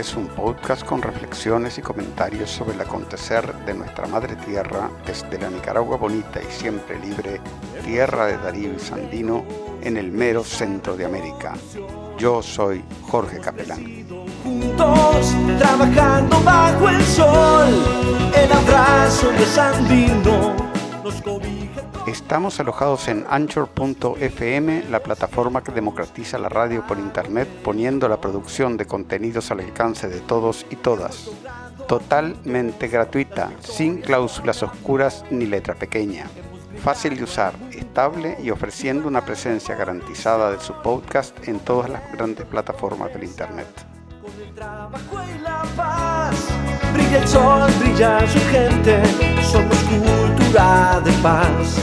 Es un podcast con reflexiones y comentarios sobre el acontecer de nuestra madre tierra desde la Nicaragua bonita y siempre libre, tierra de Darío y Sandino, en el mero centro de América. Yo soy Jorge Capelán. Juntos, trabajando bajo el sol, el abrazo de Sandino nos. Estamos alojados en Anchor.fm, la plataforma que democratiza la radio por internet, poniendo la producción de contenidos al alcance de todos y todas. Totalmente gratuita, sin cláusulas oscuras ni letra pequeña. Fácil de usar, estable y ofreciendo una presencia garantizada de su podcast en todas las grandes plataformas del internet. Brilla el sol, brilla su gente, somos cultura de paz.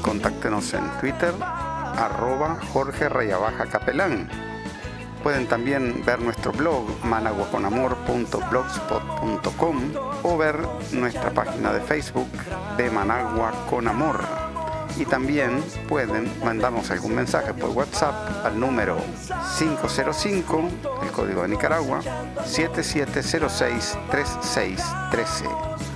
Contáctenos en Twitter, arroba Jorge Rayabaja Capelán. Pueden también ver nuestro blog managuaconamor.blogspot.com o ver nuestra página de Facebook de Managua con Amor. Y también pueden mandarnos algún mensaje por WhatsApp al número 505, el código de Nicaragua, 77063613.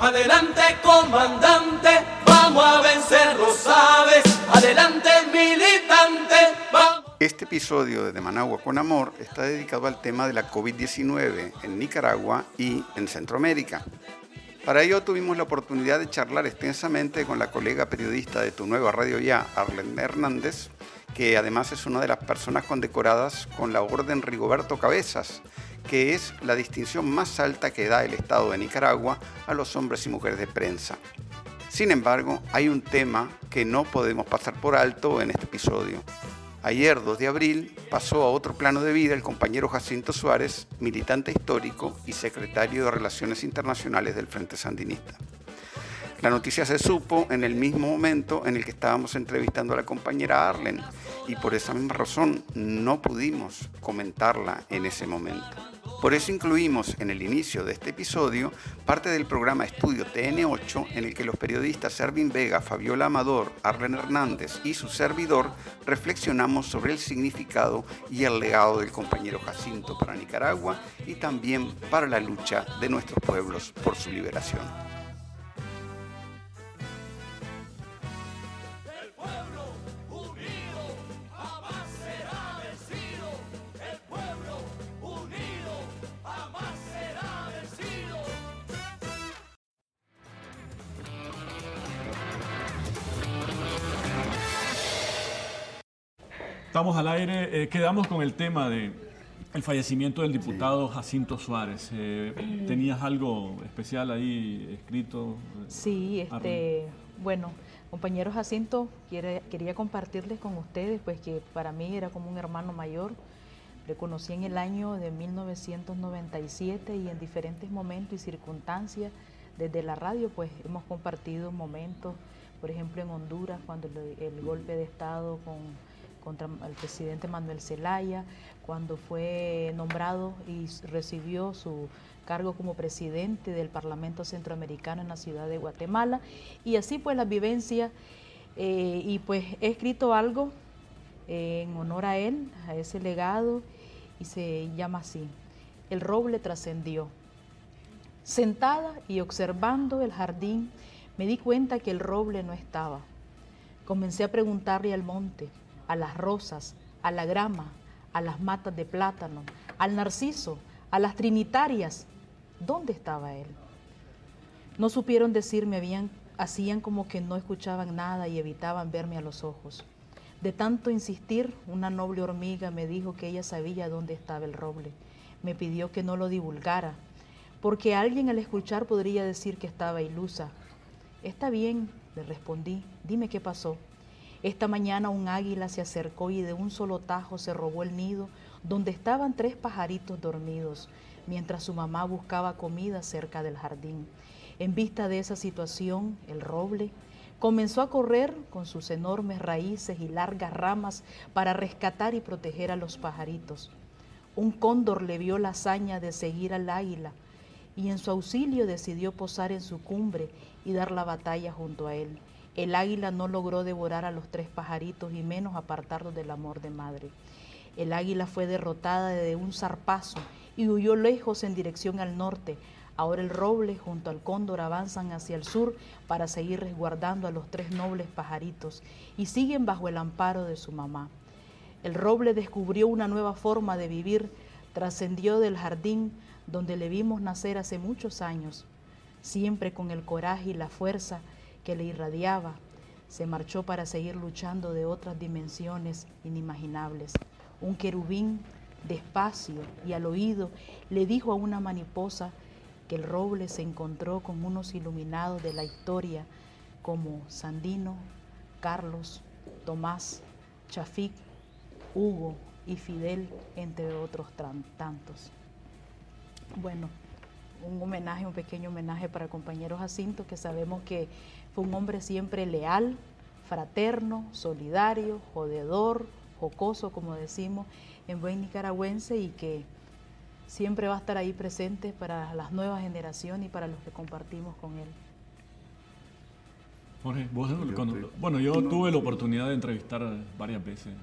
Adelante comandante, vamos a vencer, sabes. Adelante militante, vamos. Este episodio de De Managua con Amor está dedicado al tema de la COVID-19 en Nicaragua y en Centroamérica. Para ello tuvimos la oportunidad de charlar extensamente con la colega periodista de Tu Nueva Radio Ya, Arlene Hernández, que además es una de las personas condecoradas con la Orden Rigoberto Cabezas, que es la distinción más alta que da el Estado de Nicaragua a los hombres y mujeres de prensa. Sin embargo, hay un tema que no podemos pasar por alto en este episodio. Ayer, 2 de abril, pasó a otro plano de vida el compañero Jacinto Suárez, militante histórico y secretario de Relaciones Internacionales del Frente Sandinista. La noticia se supo en el mismo momento en el que estábamos entrevistando a la compañera Arlen y por esa misma razón no pudimos comentarla en ese momento. Por eso incluimos en el inicio de este episodio parte del programa Estudio TN8 en el que los periodistas Ervin Vega, Fabiola Amador, Arlen Hernández y su servidor reflexionamos sobre el significado y el legado del compañero Jacinto para Nicaragua y también para la lucha de nuestros pueblos por su liberación. Aire, eh, quedamos con el tema de el fallecimiento del diputado Jacinto Suárez. Eh, ¿Tenías algo especial ahí escrito? Sí, Arlen? este, bueno, compañero Jacinto, quiere- quería compartirles con ustedes, pues que para mí era como un hermano mayor. Le conocí en el año de 1997 y en diferentes momentos y circunstancias desde la radio, pues hemos compartido momentos, por ejemplo en Honduras, cuando le- el golpe de Estado con, contra el presidente Manuel Zelaya, cuando fue nombrado y recibió su cargo como presidente del Parlamento Centroamericano en la ciudad de Guatemala, y así pues las vivencias, eh, y pues he escrito algo eh, en honor a él, a ese legado, y se llama así, El roble trascendió. Sentada y observando el jardín, me di cuenta que el roble no estaba. Comencé a preguntarle al monte, a las rosas, a la grama, a las matas de plátano, al narciso, a las trinitarias, ¿dónde estaba él? No supieron decirme, habían, hacían como que no escuchaban nada y evitaban verme a los ojos. De tanto insistir, una noble hormiga me dijo que ella sabía dónde estaba el roble. Me pidió que no lo divulgara, porque alguien al escuchar podría decir que estaba ilusa. Está bien, le respondí, dime qué pasó. Esta mañana un águila se acercó y de un solo tajo se robó el nido donde estaban tres pajaritos dormidos, mientras su mamá buscaba comida cerca del jardín. En vista de esa situación, el roble Comenzó a correr con sus enormes raíces y largas ramas para rescatar y proteger a los pajaritos. Un cóndor le vio la hazaña de seguir al águila y en su auxilio decidió posar en su cumbre y dar la batalla junto a él. El águila no logró devorar a los tres pajaritos y menos apartarlos del amor de madre. El águila fue derrotada de un zarpazo y huyó lejos en dirección al norte. Ahora el roble junto al cóndor avanzan hacia el sur para seguir resguardando a los tres nobles pajaritos y siguen bajo el amparo de su mamá. El roble descubrió una nueva forma de vivir, trascendió del jardín donde le vimos nacer hace muchos años, siempre con el coraje y la fuerza que le irradiaba, se marchó para seguir luchando de otras dimensiones inimaginables. Un querubín, despacio y al oído, le dijo a una mariposa que el roble se encontró con unos iluminados de la historia como Sandino, Carlos, Tomás, Chafik, Hugo y Fidel, entre otros tantos. Bueno, un homenaje, un pequeño homenaje para el compañero Jacinto, que sabemos que un hombre siempre leal, fraterno, solidario, jodedor, jocoso, como decimos, en buen nicaragüense y que siempre va a estar ahí presente para las nuevas generaciones y para los que compartimos con él. Jorge, vos, bueno, yo tuve la oportunidad de entrevistar varias veces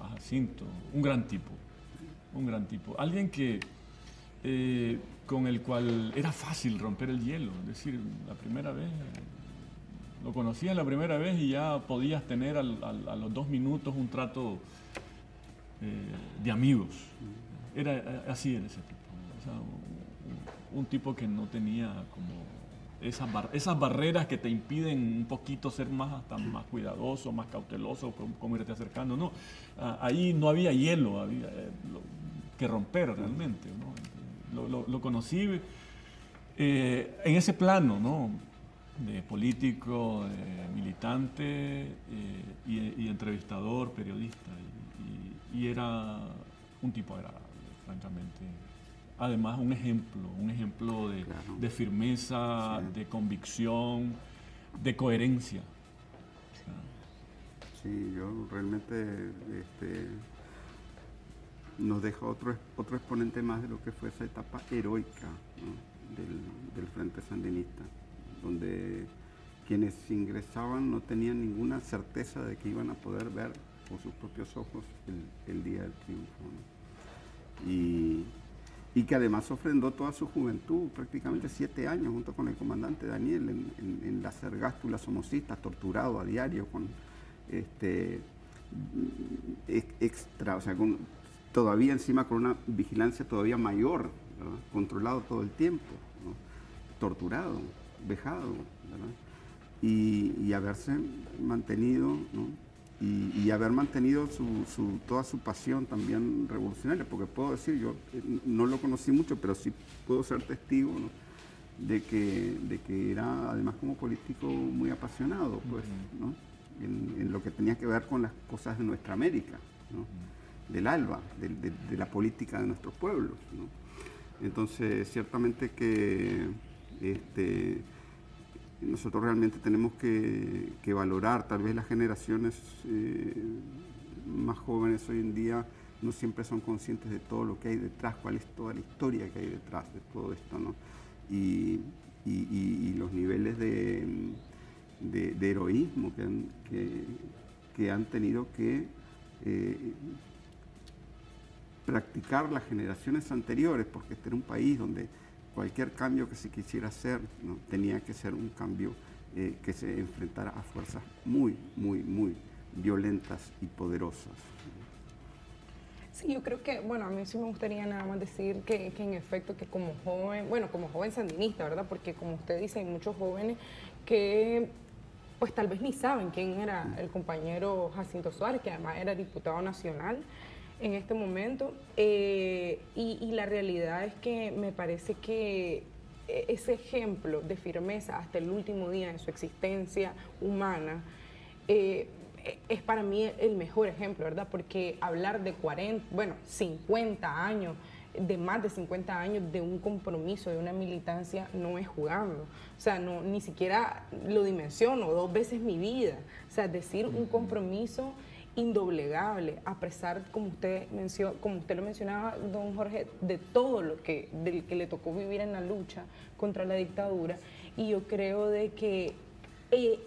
a, Jacinto, un gran tipo, un gran tipo, alguien que eh, con el cual era fácil romper el hielo, es decir, la primera vez lo conocías la primera vez y ya podías tener a los dos minutos un trato eh, de amigos. Era eh, así en ese tipo. un, tipo que no tenía como esas, esas barreras que te impiden un poquito ser más, hasta más cuidadoso, más cauteloso, como, irte acercando. No, ahí no había hielo había, eh, que romper realmente. Lo, conocí en ese plano, ¿no? De político, de militante y, entrevistador, periodista. Y era un tipo agradable, francamente. Además, un ejemplo, un ejemplo de, firmeza, de convicción, de coherencia. Sí, yo realmente este, nos deja otro, otro exponente más de lo que fue esa etapa heroica del, del Frente Sandinista, donde quienes ingresaban no tenían ninguna certeza de que iban a poder ver con sus propios ojos el, día del triunfo. Y, que además ofrendó toda su juventud, prácticamente siete años, junto con el comandante Daniel, en, en, las ergástulas homocistas, torturado a diario, con este, extra, o sea, con, todavía encima con una vigilancia todavía mayor, controlado todo el tiempo, torturado, vejado, y, y, haberse mantenido y, haber mantenido su, toda su pasión también revolucionaria, porque puedo decir, yo eh, no lo conocí mucho, pero sí puedo ser testigo de, que, de que era además como político muy apasionado, pues, en, lo que tenía que ver con las cosas de nuestra América, del ALBA, de, la política de nuestros pueblos. Entonces, ciertamente que este, nosotros realmente tenemos que, valorar, tal vez las generaciones eh, más jóvenes hoy en día no siempre son conscientes de todo lo que hay detrás, cuál es toda la historia que hay detrás de todo esto, ¿no? Y, los niveles de, heroísmo que han, tenido que eh, practicar las generaciones anteriores, porque este era un país donde cualquier cambio que se quisiera hacer ¿no? tenía que ser un cambio eh, que se enfrentara a fuerzas muy, muy, muy violentas y poderosas. Sí, yo creo que, bueno, a mí sí me gustaría nada más decir que, que, en efecto que como joven, bueno, como joven sandinista, ¿verdad? Porque como usted dice, hay muchos jóvenes que pues tal vez ni saben quién era el compañero Jacinto Suárez, que además era diputado nacional en este momento. Eh, y, la realidad es que me parece que e, ese ejemplo de firmeza hasta el último día de su existencia humana eh, e, es para mí el mejor ejemplo, ¿verdad? Porque hablar de 40, bueno, 50 años de más de 50 años de un compromiso, de una militancia, no es jugando. O sea, no, ni siquiera lo dimensiono, dos veces mi vida. O sea, decir un compromiso indoblegable, a pesar, como usted, mencionó, como usted lo mencionaba, don Jorge, de todo lo que, que le tocó vivir en la lucha contra la dictadura. Y yo creo de que eh,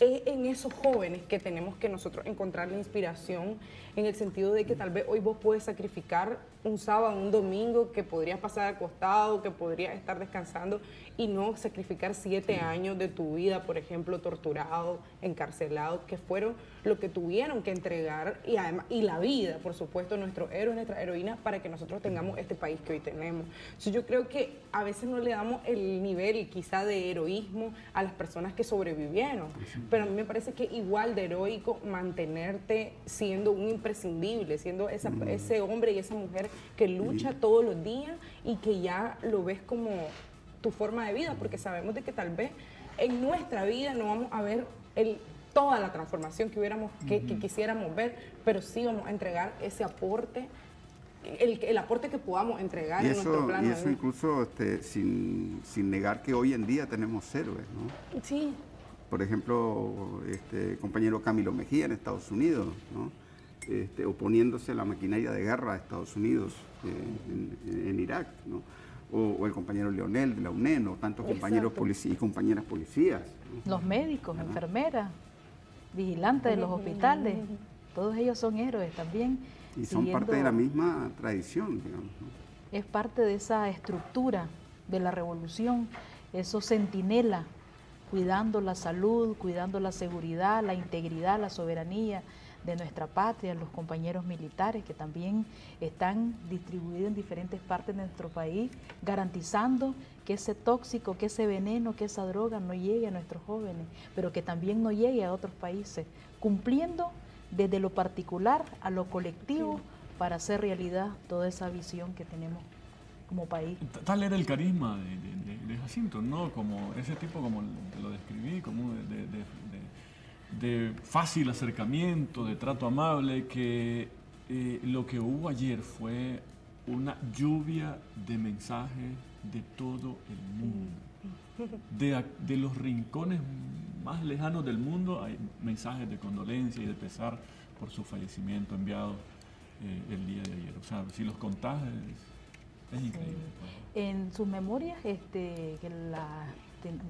es en esos jóvenes que tenemos que nosotros encontrar la inspiración en el sentido de que tal vez hoy vos puedes sacrificar un sábado, un domingo que podrías pasar acostado, que podrías estar descansando y no sacrificar siete años de tu vida, por ejemplo, torturado, encarcelado, que fueron lo que tuvieron que entregar y además y la vida, por supuesto, nuestros héroes, nuestras heroínas, para que nosotros tengamos este país que hoy tenemos. Entonces, yo creo que a veces no le damos el nivel quizá de heroísmo a las personas que sobrevivieron, pero a mí me parece que igual de heroico mantenerte siendo un imprescindible, siendo esa, ese hombre y esa mujer que lucha todos los días y que ya lo ves como tu forma de vida, porque sabemos de que tal vez en nuestra vida no vamos a ver el, toda la transformación que hubiéramos, que, que quisiéramos ver, pero sí vamos a entregar ese aporte, el, el aporte que podamos entregar Y en nuestro eso, plano y eso incluso este, sin, sin negar que hoy en día tenemos héroes, ¿no? Sí, Por ejemplo, este compañero Camilo Mejía en Estados Unidos, ¿no? Este, oponiéndose a la maquinaria de guerra de Estados Unidos eh, en, en Irak, ¿no? o, o el compañero Leonel de la UNEN, o tantos compañeros policías y compañeras policías. ¿no? Los médicos, enfermeras, vigilantes de los hospitales, todos ellos son héroes también. Y son parte de la misma tradición, digamos. ¿no? es parte de esa estructura de la revolución, esos centinela, cuidando la salud, cuidando la seguridad, la integridad, la soberanía de nuestra patria, los compañeros militares que también están distribuidos en diferentes partes de nuestro país, garantizando que ese tóxico, que ese veneno, que esa droga no llegue a nuestros jóvenes, pero que también no llegue a otros países, cumpliendo desde lo particular a lo colectivo para hacer realidad toda esa visión que tenemos como país. Tal era el carisma de, de- de- de Jacinto, ¿no? Como ese tipo, como te lo describí, como de, de- fácil acercamiento, de trato amable, que eh, lo que hubo ayer fue una lluvia de mensajes de todo el mundo. De, de los rincones más lejanos del mundo hay mensajes de condolencia y de pesar por su fallecimiento enviado eh, el día de ayer. O sea, si los contás es, es increíble. pues. En sus memorias, este, que la,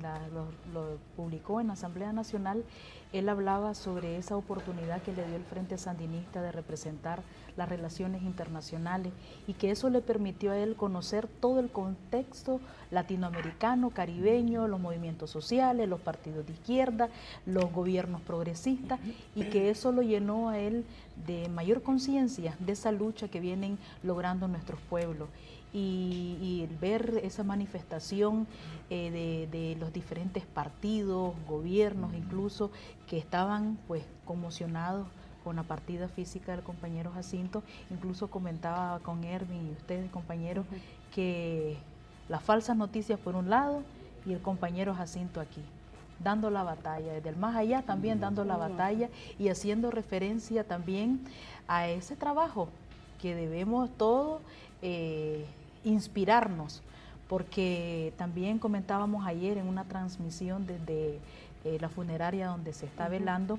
la- lo, lo publicó en la Asamblea Nacional, él hablaba sobre esa oportunidad que le dio el Frente Sandinista de representar las relaciones internacionales y que eso le permitió a él conocer todo el contexto latinoamericano, caribeño, los movimientos sociales, los partidos de izquierda, los gobiernos progresistas y que eso lo llenó a él de mayor conciencia de esa lucha que vienen logrando nuestros pueblos y, y el ver esa manifestación eh, de, de los diferentes partidos, gobiernos incluso, que estaban pues conmocionados con la partida física del compañero Jacinto, incluso comentaba con Erwin y ustedes compañeros que las falsas noticias por un lado y el compañero Jacinto aquí dando la batalla, desde el más allá también dando la batalla y haciendo referencia también a ese trabajo que debemos todos eh, inspirarnos, porque también comentábamos ayer en una transmisión desde eh, la funeraria donde se está velando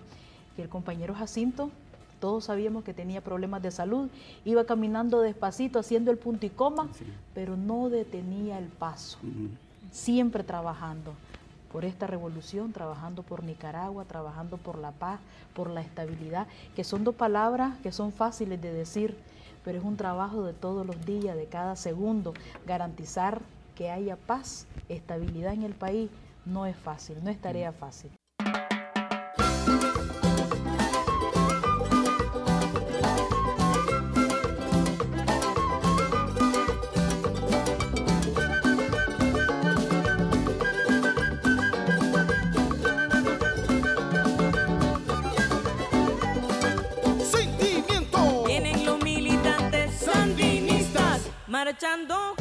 que el compañero Jacinto, todos sabíamos que tenía problemas de salud, iba caminando despacito haciendo el punto y coma, Sí. pero no detenía el paso. Siempre trabajando por esta revolución, trabajando por Nicaragua, trabajando por la paz, por la estabilidad, que son dos palabras que son fáciles de decir, pero es un trabajo de todos los días, de cada segundo. Garantizar que haya paz, estabilidad en el país no es fácil, no es tarea fácil. Marchando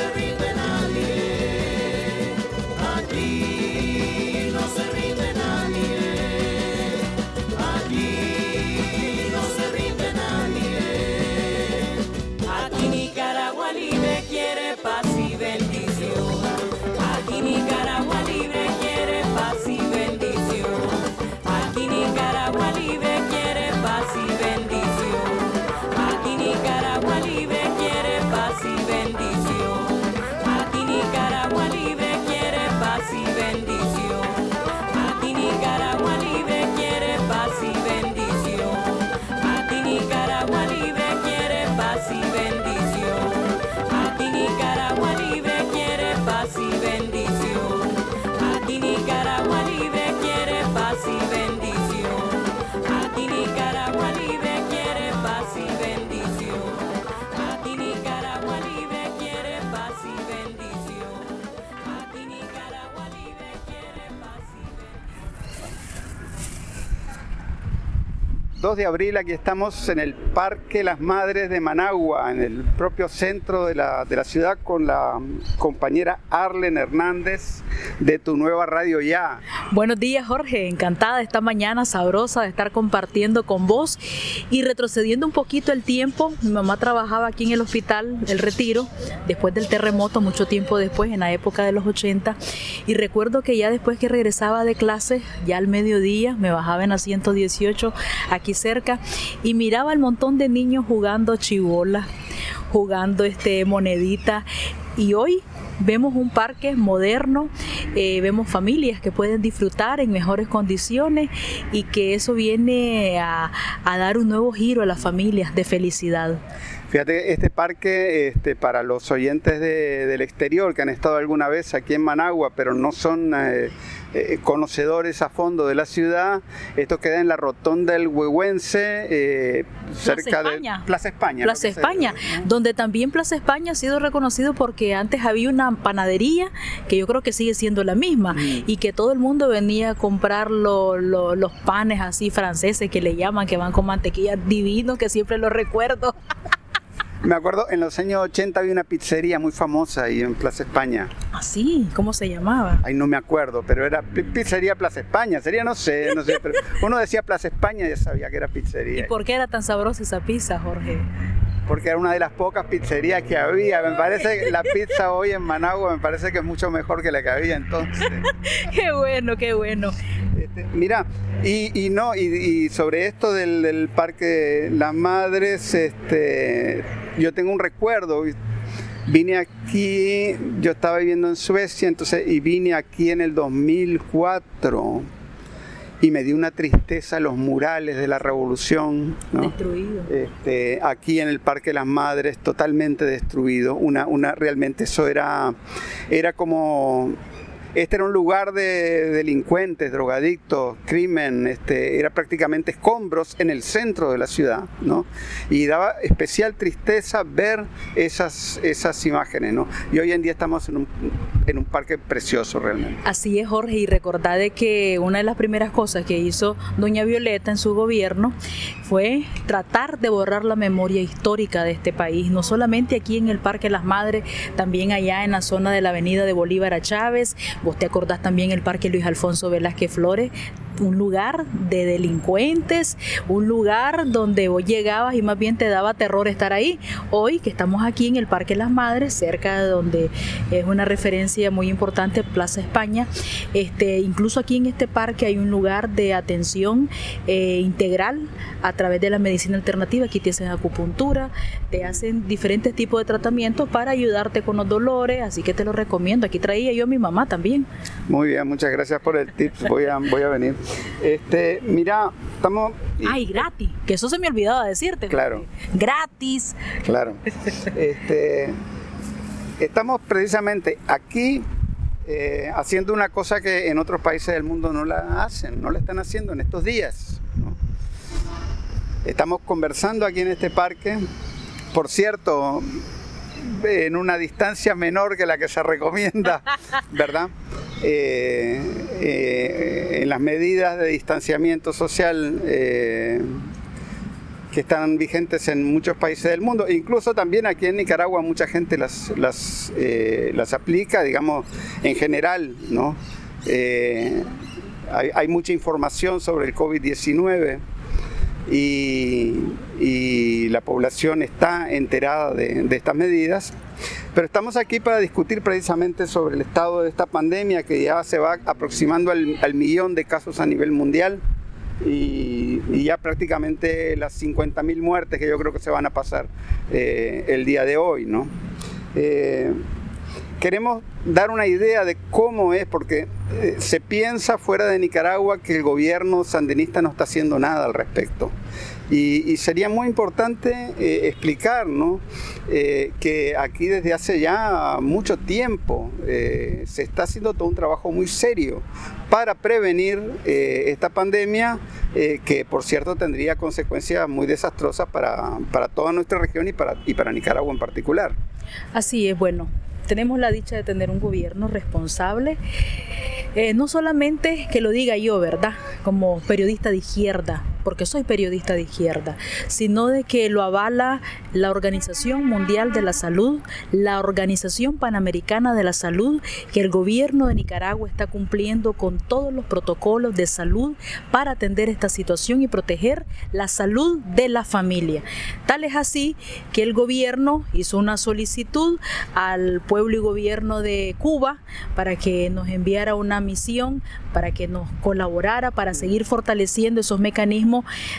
Aquí 2 de abril, aquí estamos en el Parque Las Madres de Managua, en el propio centro de la, de la ciudad, con la compañera Arlen Hernández de Tu Nueva Radio Ya. Buenos días, Jorge. Encantada esta mañana sabrosa de estar compartiendo con vos y retrocediendo un poquito el tiempo. Mi mamá trabajaba aquí en el hospital El Retiro después del terremoto, mucho tiempo después, en la época de los 80. Y recuerdo que ya después que regresaba de clase, ya al mediodía, me bajaba en la 118 aquí cerca y miraba el montón de niños jugando chibola, jugando este monedita. Y hoy vemos un parque moderno, eh, vemos familias que pueden disfrutar en mejores condiciones y que eso viene a, a dar un nuevo giro a las familias de felicidad. Fíjate, este parque, este, para los oyentes de- del exterior que han estado alguna vez aquí en Managua, pero no son eh, eh, conocedores a fondo de la ciudad, esto queda en la rotonda del Huehuense, eh, cerca España. de Plaza España. Plaza España, donde también Plaza España ha sido reconocido porque antes había una panadería que yo creo que sigue siendo la misma y que todo el mundo venía a comprar lo- lo- los panes así franceses que le llaman, que van con mantequilla divino, que siempre lo recuerdo. Me acuerdo, en los años 80 había una pizzería muy famosa ahí en Plaza España. Así, ¿cómo se llamaba? Ay, no me acuerdo, pero era pi- pizzería Plaza España. Sería, no sé, no sé, pero uno decía Plaza España y ya sabía que era ¿Y pizzería. por qué era tan sabrosa esa pizza, Jorge? Porque era una de las pocas pizzerías que había. Me parece que la pizza hoy en Managua me parece que es mucho mejor que la que había entonces. Qué bueno, qué bueno. Este, mira, y, y no, y, y sobre esto del, del Parque Las Madres, este, yo tengo un recuerdo. Vine aquí, yo estaba viviendo en Suecia, entonces, y vine aquí en el 2004 y me dio una tristeza los murales de la revolución, ¿no? Destruido. Este, aquí en el Parque Las Madres, totalmente destruido. Una, una, realmente eso era, era como, este era un lugar de delincuentes, drogadictos, crimen, este, era prácticamente escombros en el centro de la ciudad, ¿no? Y daba especial tristeza ver esas, esas imágenes, ¿no? Y hoy en día estamos en un, en un parque precioso realmente. Así es, Jorge, y recordad de que una de las primeras cosas que hizo doña Violeta en su gobierno fue tratar de borrar la memoria histórica de este país, no solamente aquí en el Parque Las Madres, también allá en la zona de la avenida de Bolívar a Chávez, vos te acordás también el Parque Luis Alfonso Velázquez Flores, un lugar de delincuentes, un lugar donde vos llegabas y más bien te daba terror estar ahí. Hoy que estamos aquí en el Parque Las Madres, cerca de donde es una referencia muy importante, Plaza España, este, incluso aquí en este parque hay un lugar de atención eh, integral a través de la medicina alternativa. Aquí te hacen acupuntura, te hacen diferentes tipos de tratamientos para ayudarte con los dolores, así que te lo recomiendo. Aquí traía yo a mi mamá también. Muy bien, muchas gracias por el tips, voy a, voy a venir. Este, mira, estamos... Ay, gratis, que eso se me olvidaba decirte. Claro. Gratis. Claro. Este, estamos precisamente aquí eh, haciendo una cosa que en otros países del mundo no la hacen, no la están haciendo en estos días. ¿no? Estamos conversando aquí en este parque, por cierto, en una distancia menor que la que se recomienda, ¿verdad? Eh, eh, en las medidas de distanciamiento social eh, que están vigentes en muchos países del mundo, incluso también aquí en Nicaragua mucha gente las, las, eh, aplica, digamos, en general, ¿no? Eh, hay, mucha información sobre el COVID-19 y, la población está enterada de estas medidas. Pero estamos aquí para discutir precisamente sobre el estado de esta pandemia que ya se va aproximando al, millón de casos a nivel mundial y, y ya prácticamente las 50.000 muertes que yo creo que se van a pasar eh, el día de hoy. ¿no? Eh, queremos dar una idea de cómo es, porque eh, se piensa fuera de Nicaragua que el gobierno sandinista no está haciendo nada al respecto. Y, sería muy importante eh, explicar ¿no? Eh, que aquí desde hace ya mucho tiempo eh, se está haciendo todo un trabajo muy serio para prevenir eh, esta pandemia que por cierto tendría consecuencias muy desastrosas para, para toda nuestra región y para, y para Nicaragua en particular. Así es, bueno, tenemos la dicha de tener un gobierno responsable, no solamente que lo diga yo, ¿verdad? Como periodista de izquierda, porque soy periodista de izquierda, sino de que lo avala la Organización Mundial de la Salud, la Organización Panamericana de la Salud, que el gobierno de Nicaragua está cumpliendo con todos los protocolos de salud para atender esta situación y proteger la salud de la familia. Tal es así que el gobierno hizo una solicitud al pueblo y gobierno de Cuba para que nos enviara una misión, para que nos colaborara, para seguir fortaleciendo esos mecanismos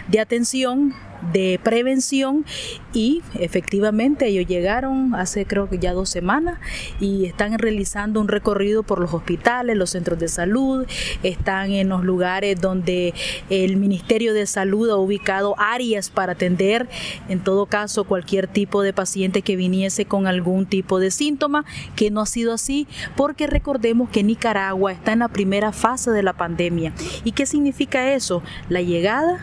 de atención de prevención y efectivamente ellos llegaron hace creo que ya dos semanas y están realizando un recorrido por los hospitales, los centros de salud, están en los lugares donde el Ministerio de Salud ha ubicado áreas para atender en todo caso cualquier tipo de paciente que viniese con algún tipo de síntoma, que no ha sido así porque recordemos que Nicaragua está en la primera fase de la pandemia. ¿Y qué significa eso? La llegada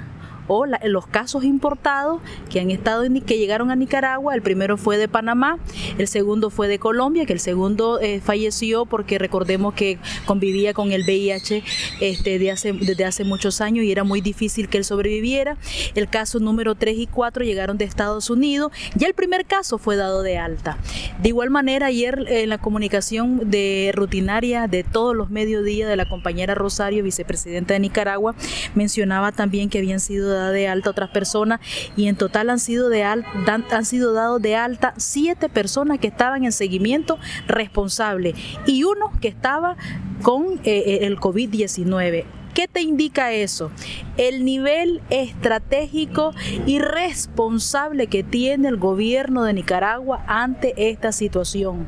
o los casos importados que han estado que llegaron a Nicaragua. El primero fue de Panamá, el segundo fue de Colombia, que el segundo eh, falleció porque recordemos que convivía con el VIH este, de hace, desde hace muchos años y era muy difícil que él sobreviviera. El caso número 3 y 4 llegaron de Estados Unidos. Ya el primer caso fue dado de alta. De igual manera, ayer en la comunicación de rutinaria de todos los mediodías de la compañera Rosario, vicepresidenta de Nicaragua, mencionaba también que habían sido de alta otras personas y en total han sido de han sido dados de alta siete personas que estaban en seguimiento responsable y uno que estaba con eh, el COVID-19. ¿Qué te indica eso? El nivel estratégico y responsable que tiene el gobierno de Nicaragua ante esta situación.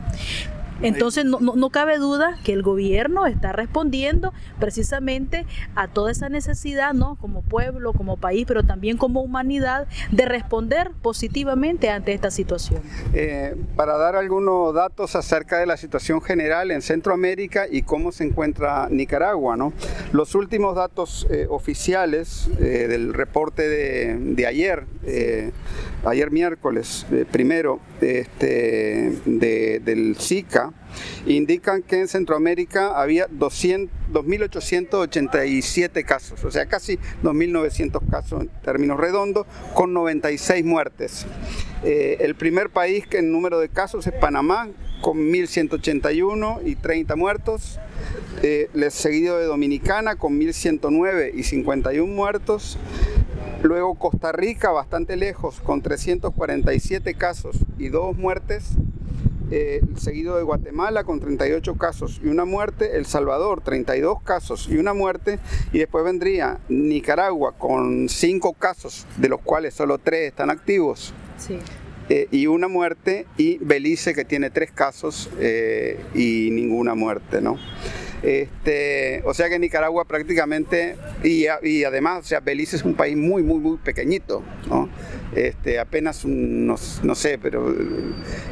Entonces no, no, no, cabe duda que el gobierno está respondiendo precisamente a toda esa necesidad, ¿no? Como pueblo, como país, pero también como humanidad, de responder positivamente ante esta situación. Eh, para dar algunos datos acerca de la situación general en Centroamérica y cómo se encuentra Nicaragua, ¿no? Los últimos datos eh, oficiales eh, del reporte de, de ayer, eh, ayer miércoles primero, este, de, del SICA, indican que en Centroamérica había 2.887 casos, o sea, casi 2.900 casos en términos redondos, con 96 muertes. Eh, el primer país que en número de casos es Panamá, con 1.181 y 30 muertos. Eh, seguido de Dominicana, con 1.109 y 51 muertos. Luego Costa Rica, bastante lejos, con 347 casos y 2 muertes eh, seguido de Guatemala con 38 casos y una muerte, El Salvador 32 casos y una muerte, y después vendría Nicaragua con 5 casos, de los cuales solo 3 están activos. Sí. Eh, y una muerte, y Belice que tiene 3 casos eh, y ninguna muerte, ¿no? Este, o sea que Nicaragua prácticamente, y, además, o sea, Belice es un país muy, muy, muy pequeñito, ¿no? Este, apenas, un, no, no, sé, pero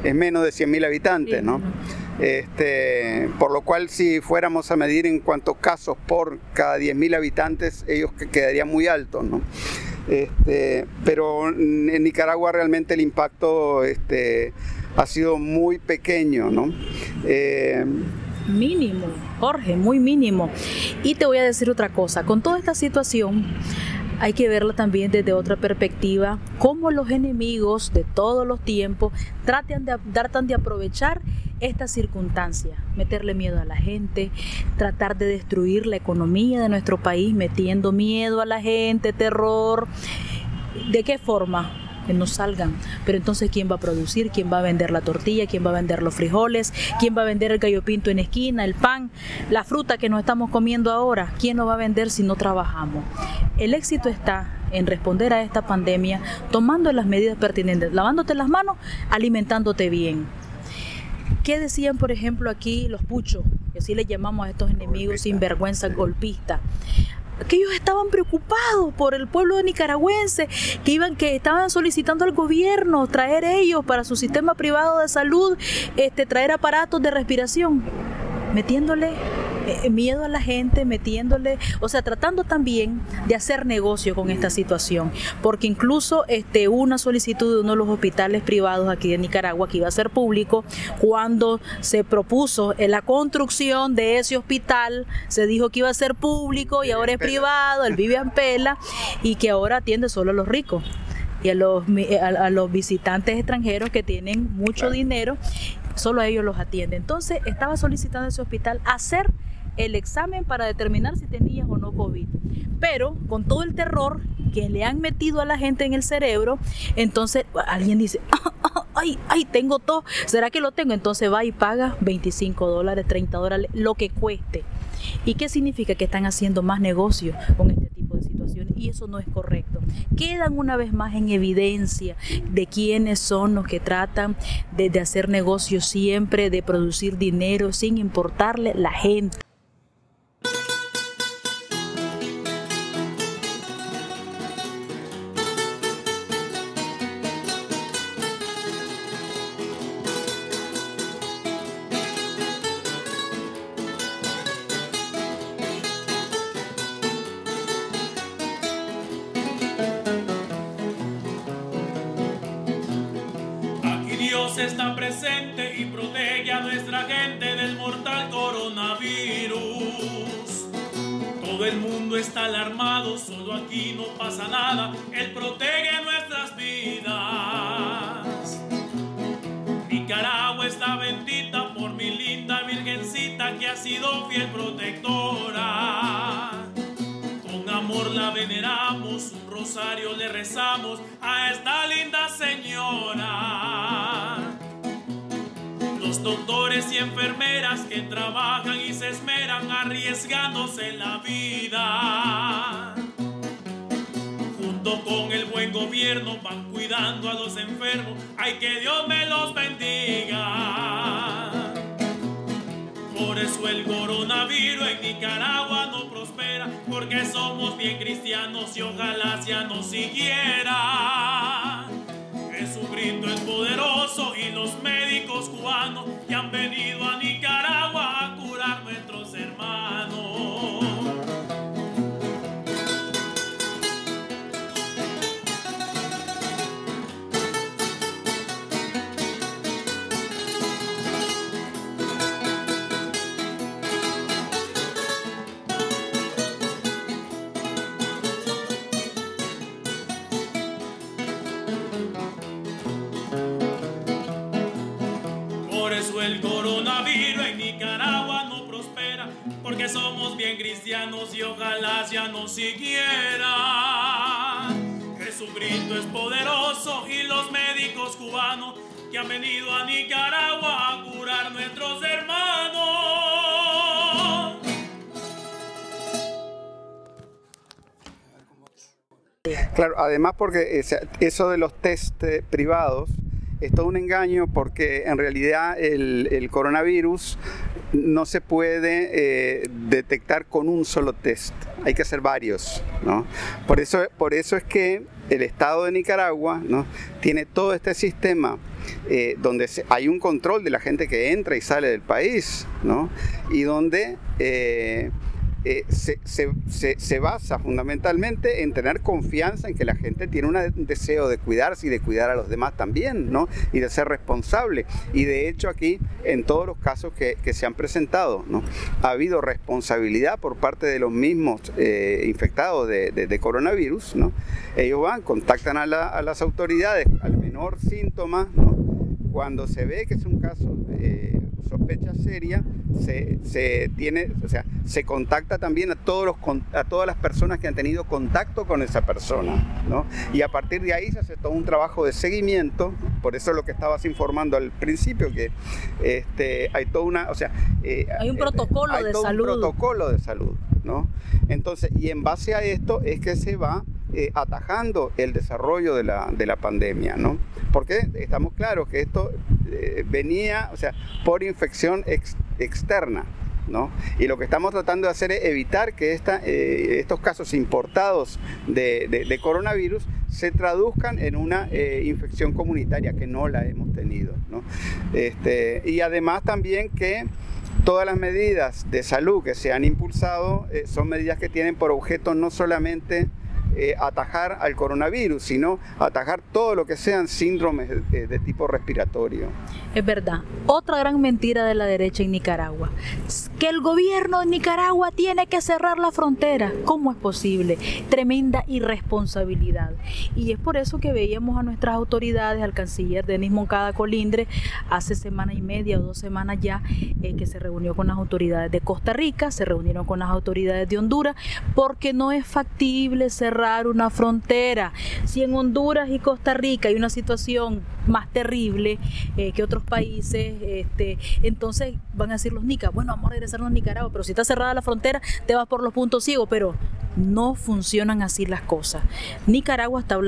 es menos de 100.000 habitantes, ¿no? Este, por lo cual, si fuéramos a medir en cuántos casos por cada 10.000 habitantes, ellos quedarían muy altos, ¿no? Este, pero en Nicaragua realmente el impacto este, ha sido muy pequeño, ¿no? Eh, Mínimo, Jorge, muy mínimo. Y te voy a decir otra cosa, con toda esta situación hay que verla también desde otra perspectiva, cómo los enemigos de todos los tiempos tratan de, tratan de aprovechar esta circunstancia, meterle miedo a la gente, tratar de destruir la economía de nuestro país, metiendo miedo a la gente, terror. ¿De qué forma? Que no salgan. Pero entonces, ¿quién va a producir? ¿Quién va a vender la tortilla? ¿Quién va a vender los frijoles? ¿Quién va a vender el gallo pinto en esquina, el pan, la fruta que nos estamos comiendo ahora? ¿Quién lo va a vender si no trabajamos? El éxito está en responder a esta pandemia tomando las medidas pertinentes, lavándote las manos, alimentándote bien. ¿Qué decían, por ejemplo, aquí los puchos? Que así le llamamos a estos enemigos sinvergüenza golpistas que ellos estaban preocupados por el pueblo nicaragüense, que iban, que estaban solicitando al gobierno traer ellos para su sistema privado de salud, este, traer aparatos de respiración, metiéndole eh, miedo a la gente, metiéndole, o sea, tratando también de hacer negocio con esta situación, porque incluso este, una solicitud de uno de los hospitales privados aquí de Nicaragua que iba a ser público, cuando se propuso en la construcción de ese hospital, se dijo que iba a ser público y ahora es privado, el Vivian Pela, y que ahora atiende solo a los ricos y a los, a, los visitantes extranjeros que tienen mucho dinero, solo a ellos los atiende. Entonces estaba solicitando ese hospital hacer el examen para determinar si tenías o no COVID. Pero con todo el terror que le han metido a la gente en el cerebro, entonces alguien dice, ay, ay, tengo todo, ¿será que lo tengo? Entonces va y paga 25 dólares, 30 dólares, lo que cueste. ¿Y qué significa? Que están haciendo más negocio con este tipo de situaciones y eso no es correcto. Quedan una vez más en evidencia de quiénes son los que tratan de, de hacer negocio siempre, de producir dinero sin importarle la gente. Le rezamos a esta linda señora. Los doctores y enfermeras que trabajan y se esmeran arriesgándose la vida. Junto con el buen gobierno van cuidando a los enfermos. Ay, que Dios me los bendiga. Eso el coronavirus en Nicaragua no prospera, porque somos bien cristianos y ojalá ya no siguiera. Jesucristo es poderoso y los médicos cubanos que han venido a Nicaragua a curar somos bien cristianos y ojalá ya no siguiera. Jesucristo es poderoso y los médicos cubanos que han venido a Nicaragua a curar nuestros hermanos. Claro, además porque eso de los test eh, privados es todo un engaño porque en realidad el coronavirus no se puede eh, detectar con un solo test, hay que hacer varios. ¿no? Por, eso, por eso es que el Estado de Nicaragua ¿no? tiene todo este sistema eh, donde hay un control de la gente que entra y sale del país ¿no? y donde... eh, eh, se, basa fundamentalmente en tener confianza en que la gente tiene un deseo de cuidarse y de cuidar a los demás también, ¿no? Y de ser responsable. Y de hecho aquí, en todos los casos que, se han presentado, ¿no? Ha habido responsabilidad por parte de los mismos eh, infectados de, coronavirus, ¿no? Ellos van, contactan a, la- a las autoridades al menor síntoma. Cuando se ve que es un caso de sospecha seria, se, se tiene, o sea, se contacta también a todos los a todas las personas que han tenido contacto con esa persona, ¿no? Y a partir de ahí se hace todo un trabajo de seguimiento, por eso es lo que estabas informando al principio, que este, hay toda una, o sea, eh, Hay un eh, protocolo hay de todo un salud. protocolo de salud, ¿no? Entonces, y en base a esto es que se va eh, atajando el desarrollo de la, de la pandemia, ¿no? Porque estamos claros que esto eh, venía, o sea, por infección ex- externa, ¿no? Y lo que estamos tratando de hacer es evitar que esta, eh, estos casos importados de, de- coronavirus se traduzcan en una infección comunitaria que no la hemos tenido, ¿no? Este, y además también que todas las medidas de salud que se han impulsado son medidas que tienen por objeto no solamente eh, atajar al coronavirus, sino atajar todo lo que sean síndromes eh, de tipo respiratorio. Es verdad. Otra gran mentira de la derecha en Nicaragua. Que el gobierno de Nicaragua tiene que cerrar la frontera. ¿Cómo es posible? Tremenda irresponsabilidad. Y es por eso que veíamos a nuestras autoridades, al canciller Denis Moncada Colindre, hace semana y media o dos semanas ya, eh, que se reunió con las autoridades de Costa Rica, se reunieron con las autoridades de Honduras, porque no es factible cerrar una frontera. Si en Honduras y Costa Rica hay una situación más terrible eh, que otros países, este, entonces van a decir los nicas, bueno, vamos a regresarnos a Nicaragua, pero si está cerrada la frontera, te vas por los puntos ciegos, pero no funcionan así las cosas. Nicaragua está,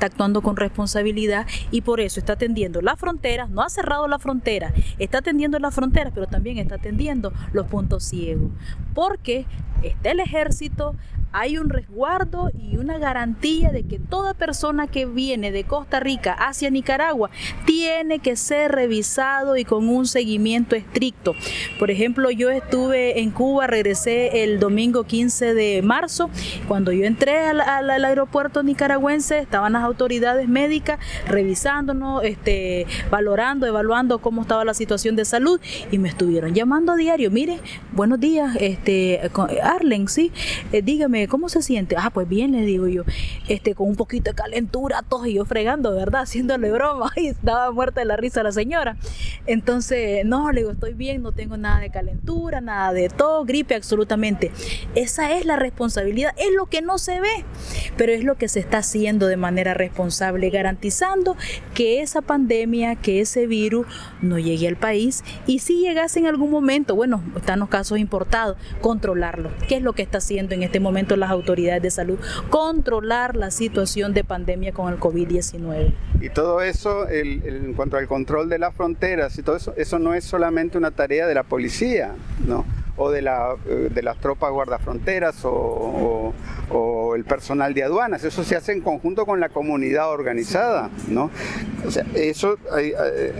actuando con responsabilidad y por eso está atendiendo las fronteras, no ha cerrado la frontera, está atendiendo las fronteras, pero también está atendiendo los puntos ciegos. Porque está el ejército, hay un resguardo y una garantía de que toda persona que viene de Costa Rica hacia Nicaragua tiene que ser revisado y con un seguimiento estricto. Por ejemplo, yo estuve en Cuba, regresé el domingo 15 de marzo. Cuando yo entré al, aeropuerto nicaragüense, estaban las autoridades médicas revisándonos, este, valorando, evaluando cómo estaba la situación de salud y me estuvieron llamando a diario. Mire, buenos días, este, Arlen, sí, eh, dígame, ¿cómo se siente? Ah, pues bien, le digo yo, este, con un poquito de calentura, tos y yo fregando, ¿verdad? Haciéndole broma estaba muerta de la risa la señora. Entonces, no, le digo, estoy bien, no tengo nada de calentura, nada de tos, gripe, absolutamente. Esa es la responsabilidad, es lo que no se ve, pero es lo que se está haciendo de manera responsable, garantizando que esa pandemia, que ese virus no llegue al país y si llegase en algún momento, bueno, están los casos importados, controlarlo. ¿Qué es lo que está haciendo en este momento las autoridades de salud? Controlar la situación de pandemia con el COVID-19. Y todo eso, el- en cuanto al control de las fronteras y todo eso, eso no es solamente una tarea de la policía, ¿no? O de, la, eh, de las tropas guardafronteras o, o- o el personal de aduanas. Eso se hace en conjunto con la comunidad organizada, ¿no? O sea, eso, hay, eh,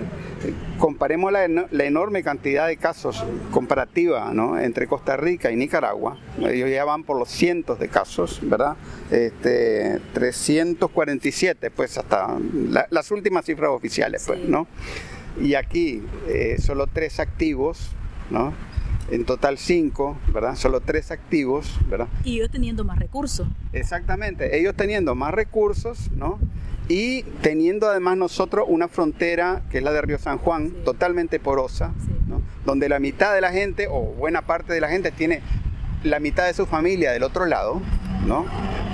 comparemos la, la enorme cantidad de casos comparativa, ¿no? Entre Costa Rica y Nicaragua. Ellos ya van por los cientos de casos, ¿verdad? Este, 347, pues hasta la- las últimas cifras oficiales, pues, ¿no? Y aquí eh, solo tres activos, ¿no? En total cinco, ¿verdad? Solo tres activos, ¿verdad? Y yo teniendo más recursos. Exactamente, ellos teniendo más recursos, ¿no? Y teniendo además nosotros una frontera que es la de Río San Juan, Sí. totalmente porosa, Sí. ¿no? Donde la mitad de la gente, o buena parte de la gente, tiene la mitad de su familia del otro lado, ¿no?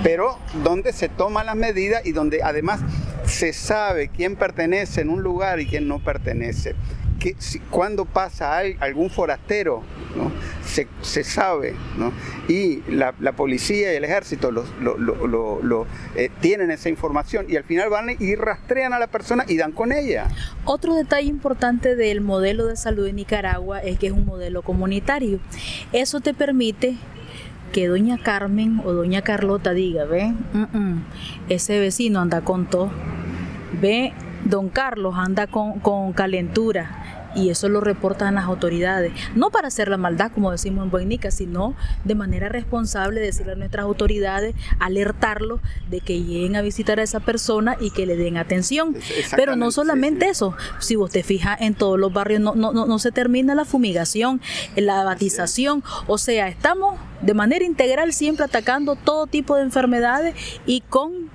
Pero donde se toman las medidas y donde además se sabe quién pertenece en un lugar y quién no pertenece. Que cuando pasa al- algún forastero, se, se sabe, y la, policía y el ejército lo, lo- lo- lo- eh, tienen esa información y al final van y rastrean a la persona y dan con ella. Otro detalle importante del modelo de salud en Nicaragua es que es un modelo comunitario. Eso te permite que doña Carmen o doña Carlota diga, ve, Mm, mm, ese vecino anda con todo, ve, don Carlos anda con, con calentura, y eso lo reportan las autoridades. No para hacer la maldad, como decimos en Buenica, sino de manera responsable decirle a nuestras autoridades, alertarlos de que lleguen a visitar a esa persona y que le den atención. Pero no solamente eso, si vos te fijas en todos los barrios no, no, no, no se termina la fumigación, la batización, o sea, estamos de manera integral siempre atacando todo tipo de enfermedades y con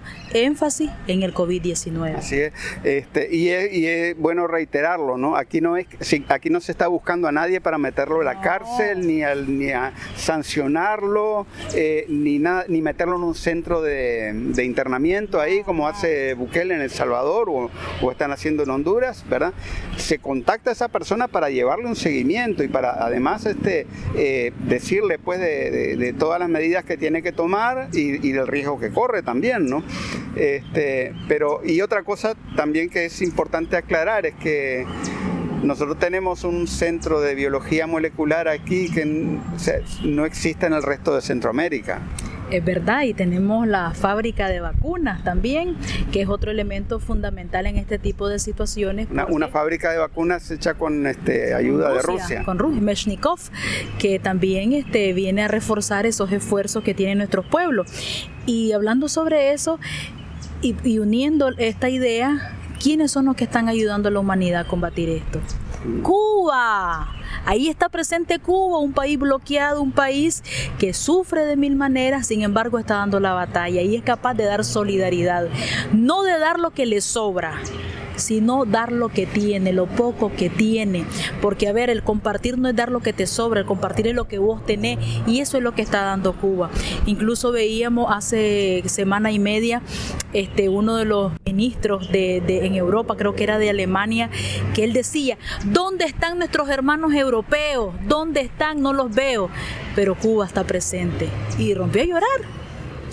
énfasis en el COVID-19. Así es, este, y, es, y es bueno reiterarlo, ¿no? Aquí no es, aquí no se está buscando a nadie para meterlo en la cárcel, ni, al, ni a sancionarlo, eh, ni nada, ni meterlo en un centro de, de internamiento ahí, como hace Bukele en El Salvador o, o están haciendo en Honduras, ¿verdad? Se contacta a esa persona para llevarle un seguimiento y para además este, eh, decirle pues de, de, de todas las medidas que tiene que tomar y, y del riesgo que corre también, ¿no? Este, pero, y otra cosa también que es importante aclarar es que nosotros tenemos un centro de biología molecular aquí que o sea, no existe en el resto de Centroamérica. Es verdad, y tenemos la fábrica de vacunas también, que es otro elemento fundamental en este tipo de situaciones. Una, una fábrica de vacunas hecha con este, ayuda de Rusia. Con Rusia, Meshnikov, que también este, viene a reforzar esos esfuerzos que tienen nuestros pueblos. Y hablando sobre eso y, uniendo esta idea, ¿quiénes son los que están ayudando a la humanidad a combatir esto? Cuba. Ahí está presente Cuba, un país bloqueado, un país que sufre de mil maneras, sin embargo está dando la batalla y es capaz de dar solidaridad, no de dar lo que le sobra, sino dar lo que tiene, lo poco que tiene. Porque, a ver, el compartir no es dar lo que te sobra, el compartir es lo que vos tenés y eso es lo que está dando Cuba. Incluso veíamos hace semana y media este, uno de los ministros de, de, en Europa, creo que era de Alemania, que él decía, ¿dónde están nuestros hermanos europeos? ¿Dónde están? No los veo. Pero Cuba está presente y rompió a llorar.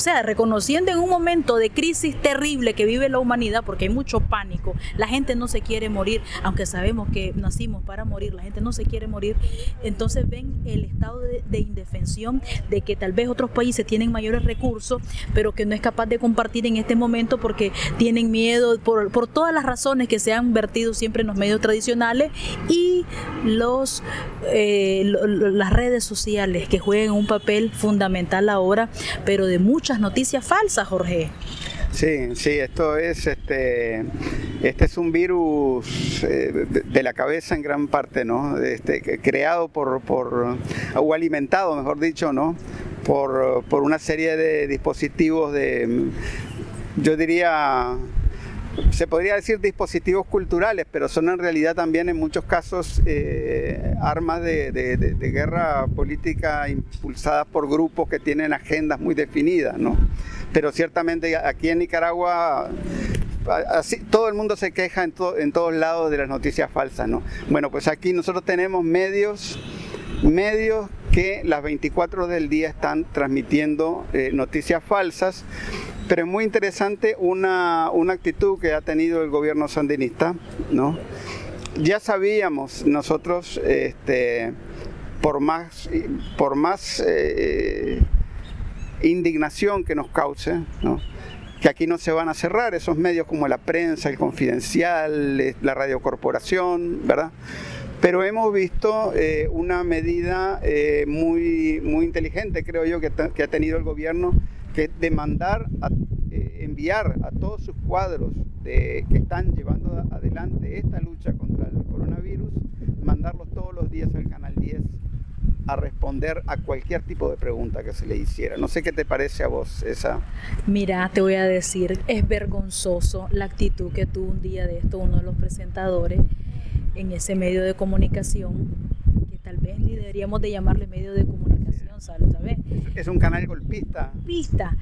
Sea, reconociendo en un momento de crisis terrible que vive la humanidad, porque hay mucho pánico, la gente no se quiere morir, aunque sabemos que nacimos para morir, la gente no se quiere morir, entonces ven el estado de, de indefensión de que tal vez otros países tienen mayores recursos, pero que no es capaz de compartir en este momento porque tienen miedo por, por todas las razones que se han vertido siempre en los medios tradicionales y los, eh, las redes sociales que juegan un papel fundamental ahora, pero de mucho muchas noticias falsas, Jorge. Sí, sí, esto es este, este es un virus eh, de la cabeza en gran parte, ¿no? Este, creado por, por o alimentado, mejor dicho, ¿no? Por, por una serie de dispositivos de, yo diría, se podría decir dispositivos culturales, pero son en realidad también en muchos casos eh, armas de, guerra política impulsadas por grupos que tienen agendas muy definidas, ¿no? Pero ciertamente aquí en Nicaragua todo el mundo se queja en, to, en, todos lados de las noticias falsas, ¿no? Bueno, pues aquí nosotros tenemos medios, medios que las 24 del día están transmitiendo eh, noticias falsas, pero es muy interesante una, una, actitud que ha tenido el gobierno sandinista, ¿no? Ya sabíamos nosotros, este, por más, por más eh, indignación que nos cause, ¿no? Que aquí no se van a cerrar esos medios como la prensa, el confidencial, la radiocorporación, ¿verdad? Pero hemos visto eh, una medida eh, muy, muy inteligente, creo yo, que, ha tenido el gobierno, que es demandar, a, eh, enviar a todos sus cuadros de, que están llevando adelante esta lucha contra el coronavirus, mandarlos todos los días al Canal 10 a responder a cualquier tipo de pregunta que se le hiciera. No sé qué te parece a vos esa. Mira, te voy a decir, es vergonzoso la actitud que tuvo un día de esto uno de los presentadores en ese medio de comunicación, que tal vez ni deberíamos de llamarle medio de comunicación, ¿sabes? Es un canal golpista. Golpista.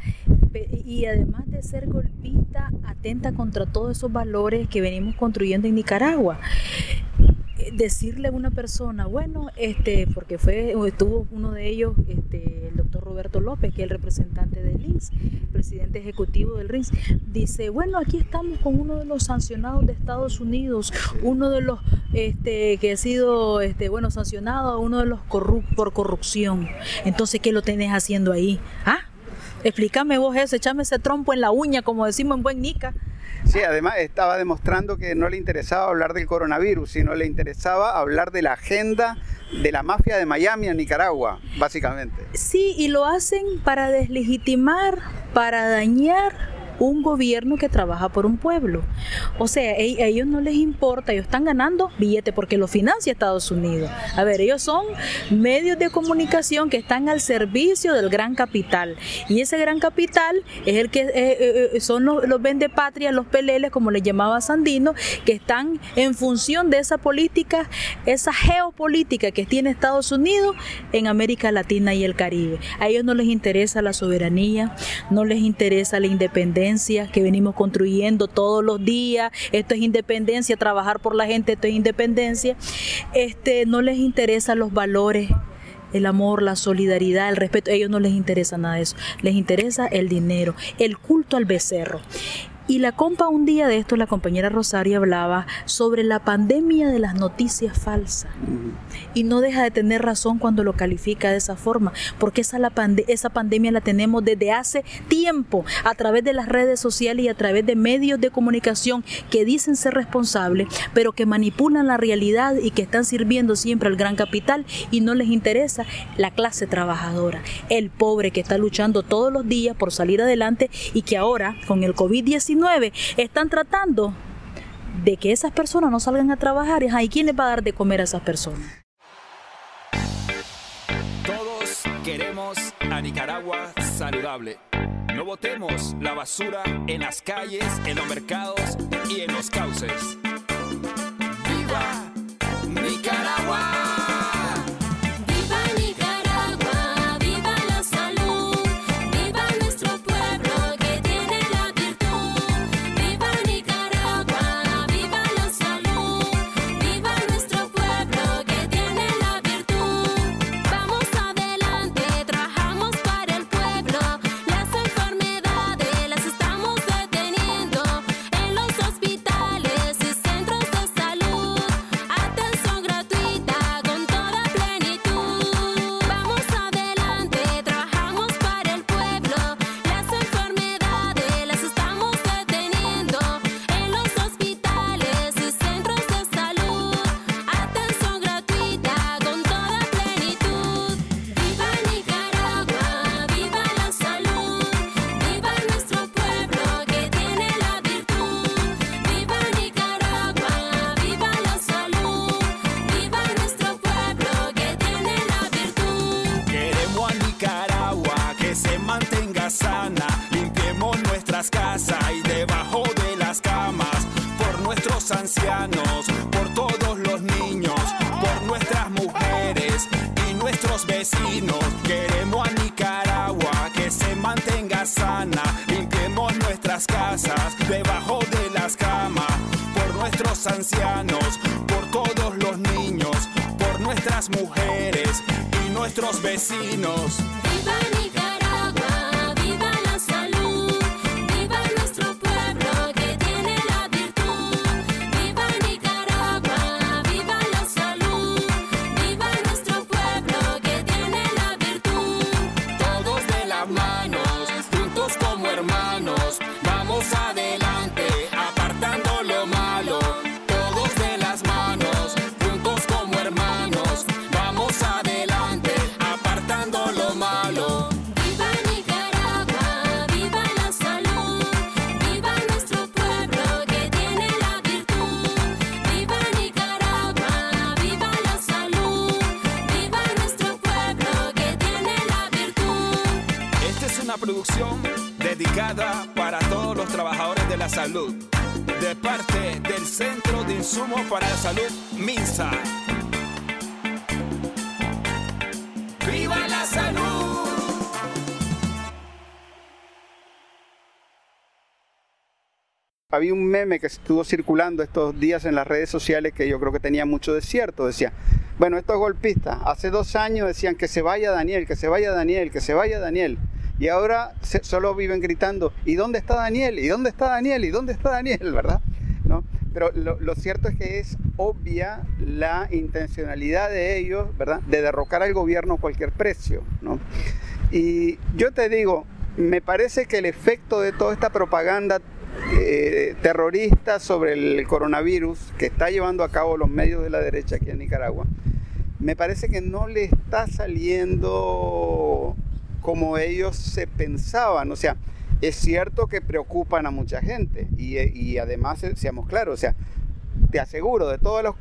Y además de ser golpista, atenta contra todos esos valores que venimos construyendo en Nicaragua decirle a una persona, bueno, este, porque fue, estuvo uno de ellos, este, el doctor Roberto López, que es el representante del RINS, presidente ejecutivo del RINS, dice, bueno, aquí estamos con uno de los sancionados de Estados Unidos, uno de los este, que ha sido, este, bueno, sancionado, uno de los por corrupción. Entonces, ¿qué lo tenés haciendo ahí? ¿Ah? Explícame vos eso, echame ese trompo en la uña, como decimos en buen Nica. Sí, además estaba demostrando que no le interesaba hablar del coronavirus, sino le interesaba hablar de la agenda de la mafia de Miami a Nicaragua, básicamente. Sí, y lo hacen para deslegitimar, para dañar un gobierno que trabaja por un pueblo. O sea, e- a ellos no les importa, ellos están ganando billete porque lo financia Estados Unidos. A ver, ellos son medios de comunicación que están al servicio del gran capital. Y ese gran capital es el que eh, eh, eh, son los, los vende patria, los peleles, como le llamaba Sandino, que están en función de esa política, esa geopolítica que tiene Estados Unidos en América Latina y el Caribe. A ellos no les interesa la soberanía, no les interesa la independencia que venimos construyendo todos los días. Esto es independencia, trabajar por la gente, esto es independencia. Este, no les interesan los valores el amor, la solidaridad, el respeto, a ellos no les interesa nada de eso, les interesa el dinero, el culto al becerro. Y la compa un día de esto, la compañera Rosario hablaba sobre la pandemia de las noticias falsas. Y no deja de tener razón cuando lo califica de esa forma, porque esa, la pande- esa pandemia la tenemos desde hace tiempo, a través de las redes sociales y a través de medios de comunicación que dicen ser responsables, pero que manipulan la realidad y que están sirviendo siempre al gran capital y no les interesa la clase trabajadora, el pobre que está luchando todos los días por salir adelante y que ahora con el COVID-19 están tratando de que esas personas no salgan a trabajar. Y, ajá, ¿y quién les va a dar de comer a esas personas? Todos queremos a Nicaragua saludable. No botemos la basura en las calles, en los mercados y en los cauces. Meme que estuvo circulando estos días en las redes sociales que yo creo que tenía mucho de cierto. Decía, bueno, estos golpistas, hace dos años decían que se vaya Daniel, que se vaya Daniel, que se vaya Daniel. Y ahora solo viven gritando, ¿y dónde está Daniel? ¿Y dónde está Daniel? ¿Y dónde está Daniel? ¿Verdad? ¿No? Pero lo, lo cierto es que es obvia la intencionalidad de ellos, ¿verdad? De derrocar al gobierno a cualquier precio, ¿no? Y yo te digo, me parece que el efecto de toda esta propaganda eh, terrorista sobre el coronavirus que está llevando a cabo los medios de la derecha aquí en Nicaragua, me parece que no le está saliendo como ellos se pensaban. O sea, es cierto que preocupan a mucha gente y, y además, eh, seamos claros, o sea, te aseguro, de todas, los-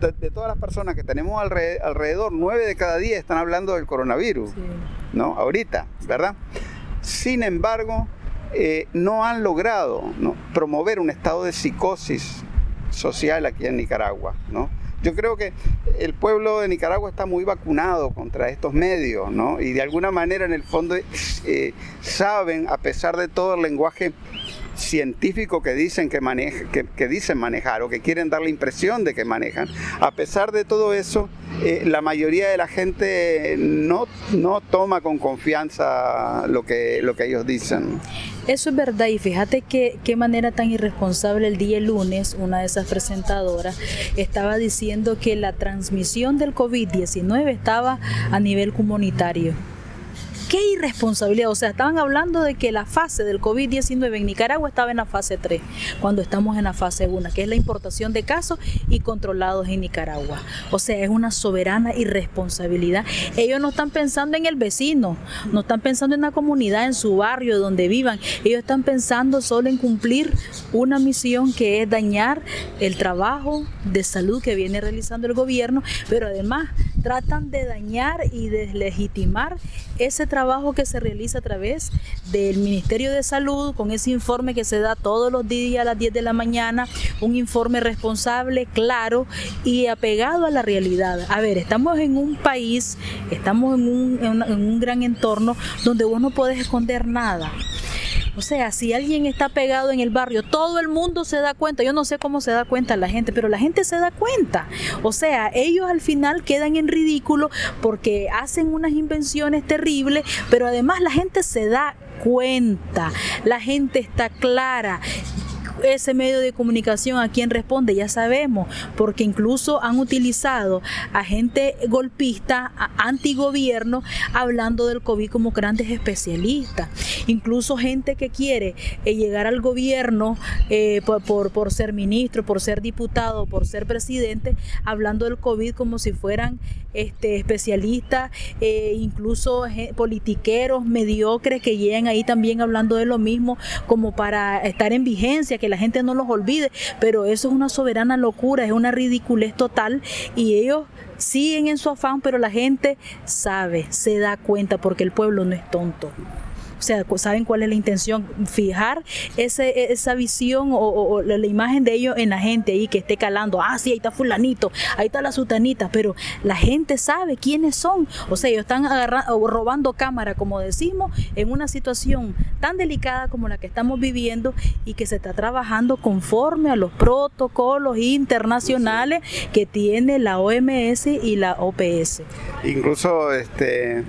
de, de todas las personas que tenemos alre- alrededor, nueve de cada diez están hablando del coronavirus, ¿no? Ahorita, ¿verdad? Sin embargo, eh, no han logrado promover un estado de psicosis social aquí en Nicaragua, ¿no? Yo creo que el pueblo de Nicaragua está muy vacunado contra estos medios, ¿no? Y de alguna manera, en el fondo, eh, saben, a pesar de todo el lenguaje científico que dicen que, maneja, que, dicen manejar o que quieren dar la impresión de que manejan. A pesar de todo eso, eh, la mayoría de la gente no, no toma con confianza lo que, lo que ellos dicen. Eso es verdad y fíjate que qué manera tan irresponsable el día lunes una de esas presentadoras estaba diciendo que la transmisión del COVID-19 estaba a nivel comunitario. Qué irresponsabilidad, o sea, estaban hablando de que la fase del COVID-19 en Nicaragua estaba en la fase 3, cuando estamos en la fase 1, que es la importación de casos y controlados en Nicaragua. O sea, es una soberana irresponsabilidad. Ellos no están pensando en el vecino, no están pensando en la comunidad, en su barrio, donde vivan. Ellos están pensando solo en cumplir una misión que es dañar el trabajo de salud que viene realizando el gobierno, pero además tratan de dañar y deslegitimar ese trabajo que se realiza a través del Ministerio de Salud, con ese informe que se da todos los días a las 10 de la mañana, un informe responsable, claro y apegado a la realidad. A ver, estamos en un país, estamos en un, en un gran entorno donde vos no puedes esconder nada. O sea, si alguien está pegado en el barrio, todo el mundo se da cuenta. Yo no sé cómo se da cuenta la gente, pero la gente se da cuenta. O sea, ellos al final quedan en ridículo porque hacen unas invenciones terribles, pero además la gente se da cuenta. La gente está clara ese medio de comunicación a quien responde, ya sabemos, porque incluso han utilizado a gente golpista, antigobierno, hablando del COVID como grandes especialistas. Incluso gente que quiere eh, llegar al gobierno eh, por, por, ser ministro, por ser diputado, por ser presidente, hablando del COVID como si fueran este, especialistas, eh, incluso politiqueros mediocres que llegan ahí también hablando de lo mismo como para estar en vigencia, la gente no los olvide, pero eso es una soberana locura, es una ridiculez total y ellos siguen en su afán, pero la gente sabe, se da cuenta porque el pueblo no es tonto. O sea, saben cuál es la intención, fijar ese, esa visión o, la imagen de ellos en la gente ahí que esté calando. Ah, sí, ahí está fulanito, ahí está la sutanita, pero la gente sabe quiénes son. O sea, ellos están agarra- o robando cámara, como decimos, en una situación tan delicada como la que estamos viviendo y que se está trabajando conforme a los protocolos internacionales que tiene la OMS y la OPS. Incluso este,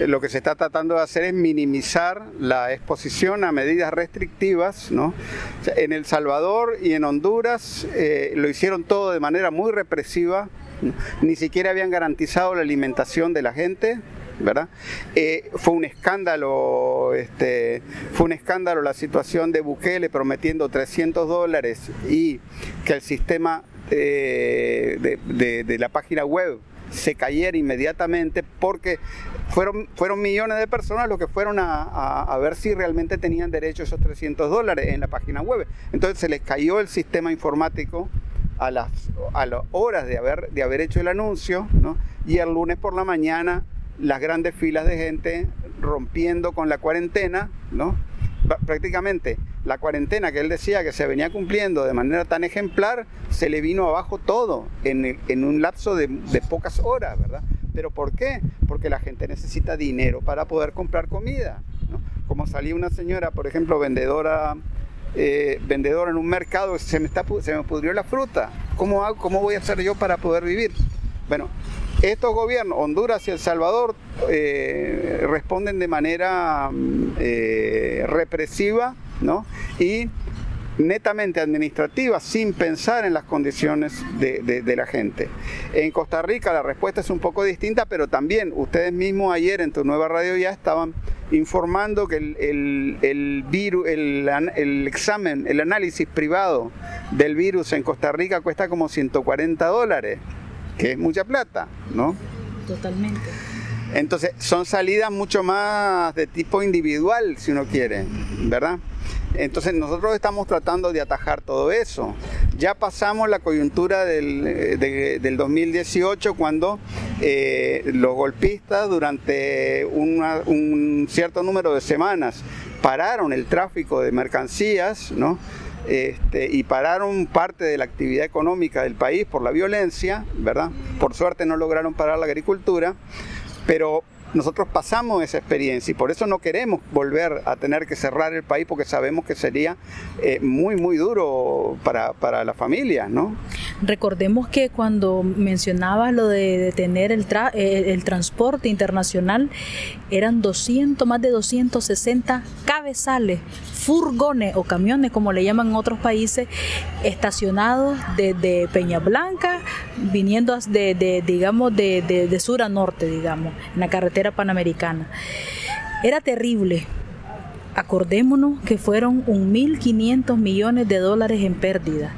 lo que se está tratando de hacer es minimizar la exposición a medidas restrictivas. ¿no? En El Salvador y en Honduras eh, lo hicieron todo de manera muy represiva, ni siquiera habían garantizado la alimentación de la gente. ¿verdad? Eh, fue un escándalo, este, fue un escándalo la situación de Bukele prometiendo 300 dólares y que el sistema eh, de- de la página web se cayera inmediatamente porque fueron, fueron millones de personas los que fueron a, a- ver si realmente tenían derecho a esos 300 dólares en la página web. Entonces se les cayó el sistema informático a las, a las horas de haber, de haber hecho el anuncio, ¿no? y el lunes por la mañana las grandes filas de gente rompiendo con la cuarentena, ¿no? Prácticamente la cuarentena que él decía que se venía cumpliendo de manera tan ejemplar, se le vino abajo todo en, en un lapso de, pocas horas, ¿verdad? ¿Pero por qué? Porque la gente necesita dinero para poder comprar comida. Como salía una señora, por ejemplo, vendedora, eh, vendedora en un mercado, se me, está, se me pudrió la fruta, ¿cómo, hago, ¿cómo voy a hacer yo para poder vivir? Bueno, estos gobiernos, Honduras y El Salvador, eh, responden de manera mm, eh, represiva, ¿no? Y netamente administrativas sin pensar en las condiciones de, la gente. En Costa Rica la respuesta es un poco distinta, pero también ustedes mismos ayer en tu nueva radio ya estaban informando que el, el, el viru- el an- el examen, el análisis privado del virus en Costa Rica cuesta como 140 dólares, que es mucha plata, ¿no? Totalmente. Entonces, son salidas mucho más de tipo individual, si uno quiere, ¿verdad? Entonces, nosotros estamos tratando de atajar todo eso. Ya pasamos la coyuntura del, eh, de- del 2018, cuando eh, los golpistas, durante una- un cierto número de semanas, pararon el tráfico de mercancías, ¿no? Este, y pararon parte de la actividad económica del país por la violencia, ¿verdad? Por suerte no lograron parar la agricultura, pero nosotros pasamos esa experiencia y por eso no queremos volver a tener que cerrar el país porque sabemos que sería eh, muy, muy duro para, para las familias, ¿no? Recordemos que cuando mencionabas lo de detener el, eh, el transporte internacional, eran 200, más de 260 cabezales, furgones o camiones, como le llaman en otros países, estacionados desde Peña Blanca, viniendo de, de, digamos, de- de sur a norte, digamos, en la carretera panamericana. Era terrible. Acordémonos que fueron 1.500 millones de dólares en pérdida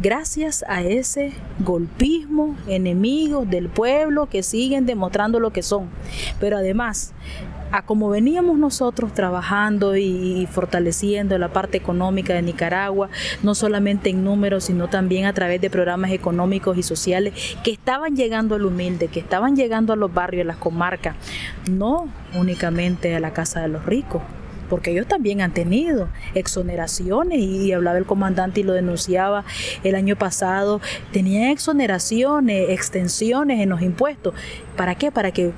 gracias a ese golpismo, enemigos del pueblo que siguen demostrando lo que son. Pero además, a como veníamos nosotros trabajando y fortaleciendo la parte económica de Nicaragua, no solamente en números, sino también a través de programas económicos y sociales que estaban llegando al humilde, que estaban llegando a los barrios, a las comarcas, no únicamente a la casa de los ricos, porque ellos también han tenido exoneraciones y hablaba el comandante y lo denunciaba el año pasado, tenían exoneraciones, extensiones en los impuestos. ¿Para qué? Para que,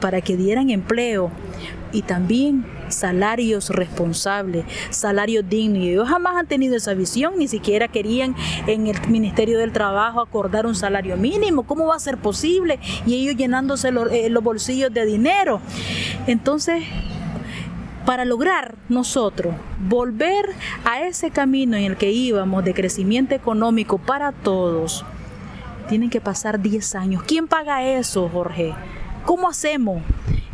para que dieran empleo y también salarios responsables, salarios dignos. Ellos jamás han tenido esa visión, ni siquiera querían en el Ministerio del Trabajo acordar un salario mínimo. ¿Cómo va a ser posible? Y ellos llenándose eh, los bolsillos de dinero. Entonces, para lograr nosotros volver a ese camino en el que íbamos de crecimiento económico para todos, tienen que pasar 10 años. ¿Quién paga eso, Jorge? ¿Cómo hacemos?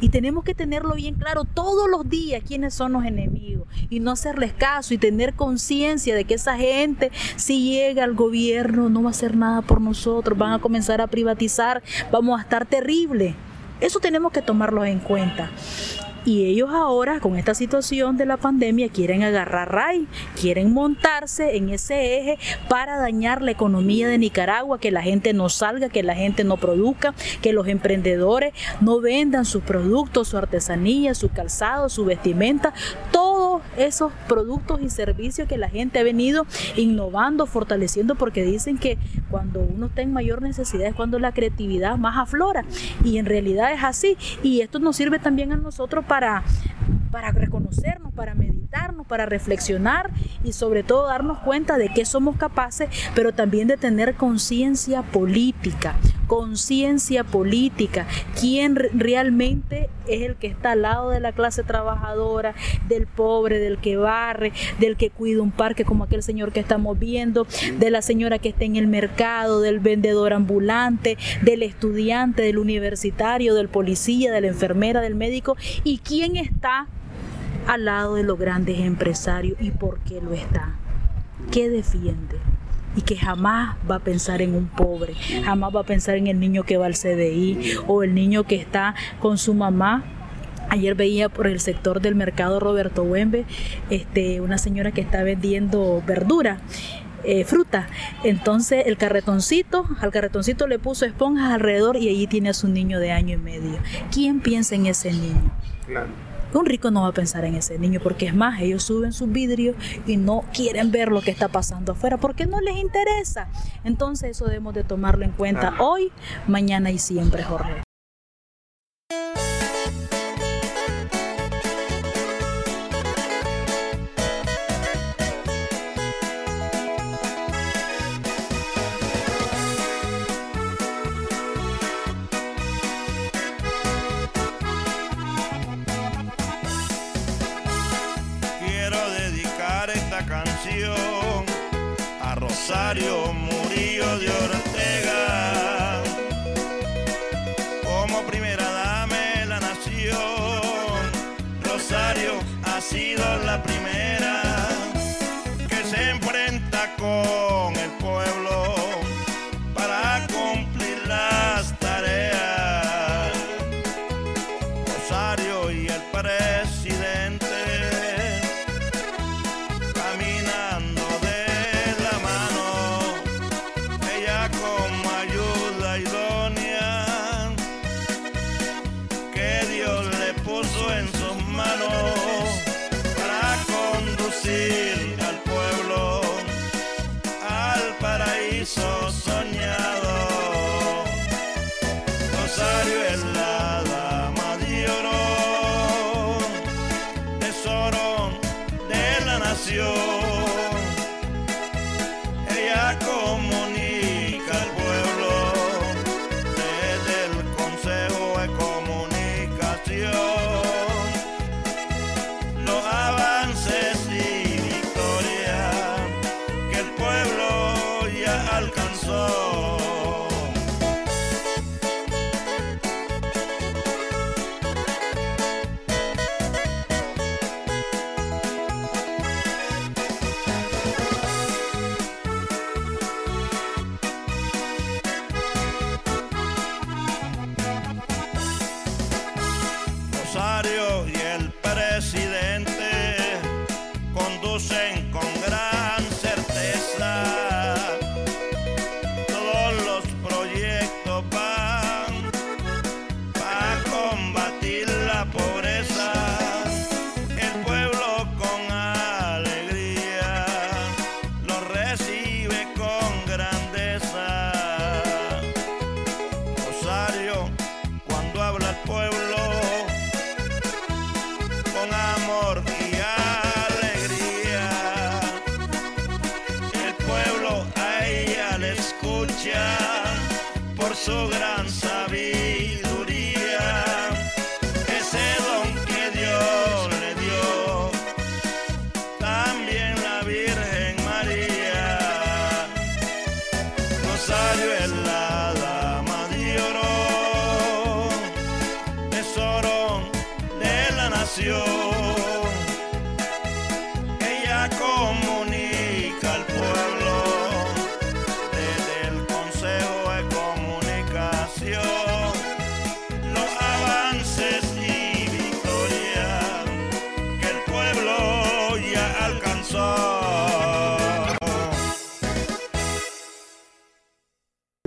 Y tenemos que tenerlo bien claro todos los días quiénes son los enemigos y no hacerles caso y tener conciencia de que esa gente si llega al gobierno no va a hacer nada por nosotros, van a comenzar a privatizar, vamos a estar terrible. Eso tenemos que tomarlo en cuenta. Y ellos ahora, con esta situación de la pandemia, quieren agarrar RAI, quieren montarse en ese eje para dañar la economía de Nicaragua, que la gente no salga, que la gente no produzca, que los emprendedores no vendan sus productos, su artesanía, su calzado, su vestimenta, todos esos productos y servicios que la gente ha venido innovando, fortaleciendo, porque dicen que cuando uno está en mayor necesidad es cuando la creatividad más aflora. Y en realidad es así. Y esto nos sirve también a nosotros para, para para reconocernos, para meditarnos, para reflexionar y sobre todo darnos cuenta de que somos capaces, pero también de tener conciencia política, conciencia política, quién re- realmente es el que está al lado de la clase trabajadora, del pobre, del que barre, del que cuida un parque como aquel señor que estamos viendo, de la señora que está en el mercado, del vendedor ambulante, del estudiante, del universitario, del policía, de la enfermera, del médico y quién está al lado de los grandes empresarios y por qué lo está. ¿Qué defiende? Y que jamás va a pensar en un pobre, jamás va a pensar en el niño que va al CDI o el niño que está con su mamá Ayer veía por el sector del mercado Roberto Huembe este, una señora que está vendiendo verdura. eh, fruta entonces el carretoncito al carretoncito le puso esponjas alrededor y allí tiene a su niño de año y medio quién piensa en ese niño Claro. Un rico no va a pensar en ese niño porque es más, ellos suben sus vidrios y no quieren ver lo que está pasando afuera porque no les interesa. Entonces eso debemos de tomarlo en cuenta hoy, mañana y siempre, Jorge.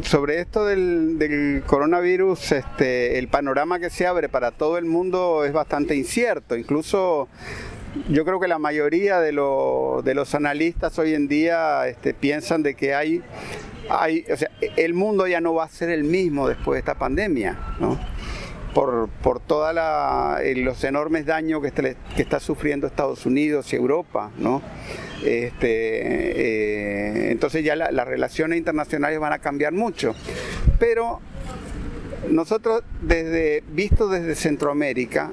Sobre esto del, del coronavirus, este, el panorama que se abre para todo el mundo es bastante incierto. Incluso yo creo que la mayoría de, lo- de los analistas hoy en día este, piensan de que hay, o sea, el mundo ya no va a ser el mismo después de esta pandemia, ¿no? Por, todos los enormes daños que, que está sufriendo Estados Unidos y Europa, ¿no? Este, eh, entonces ya la- las relaciones internacionales van a cambiar mucho. Pero nosotros desde visto desde Centroamérica.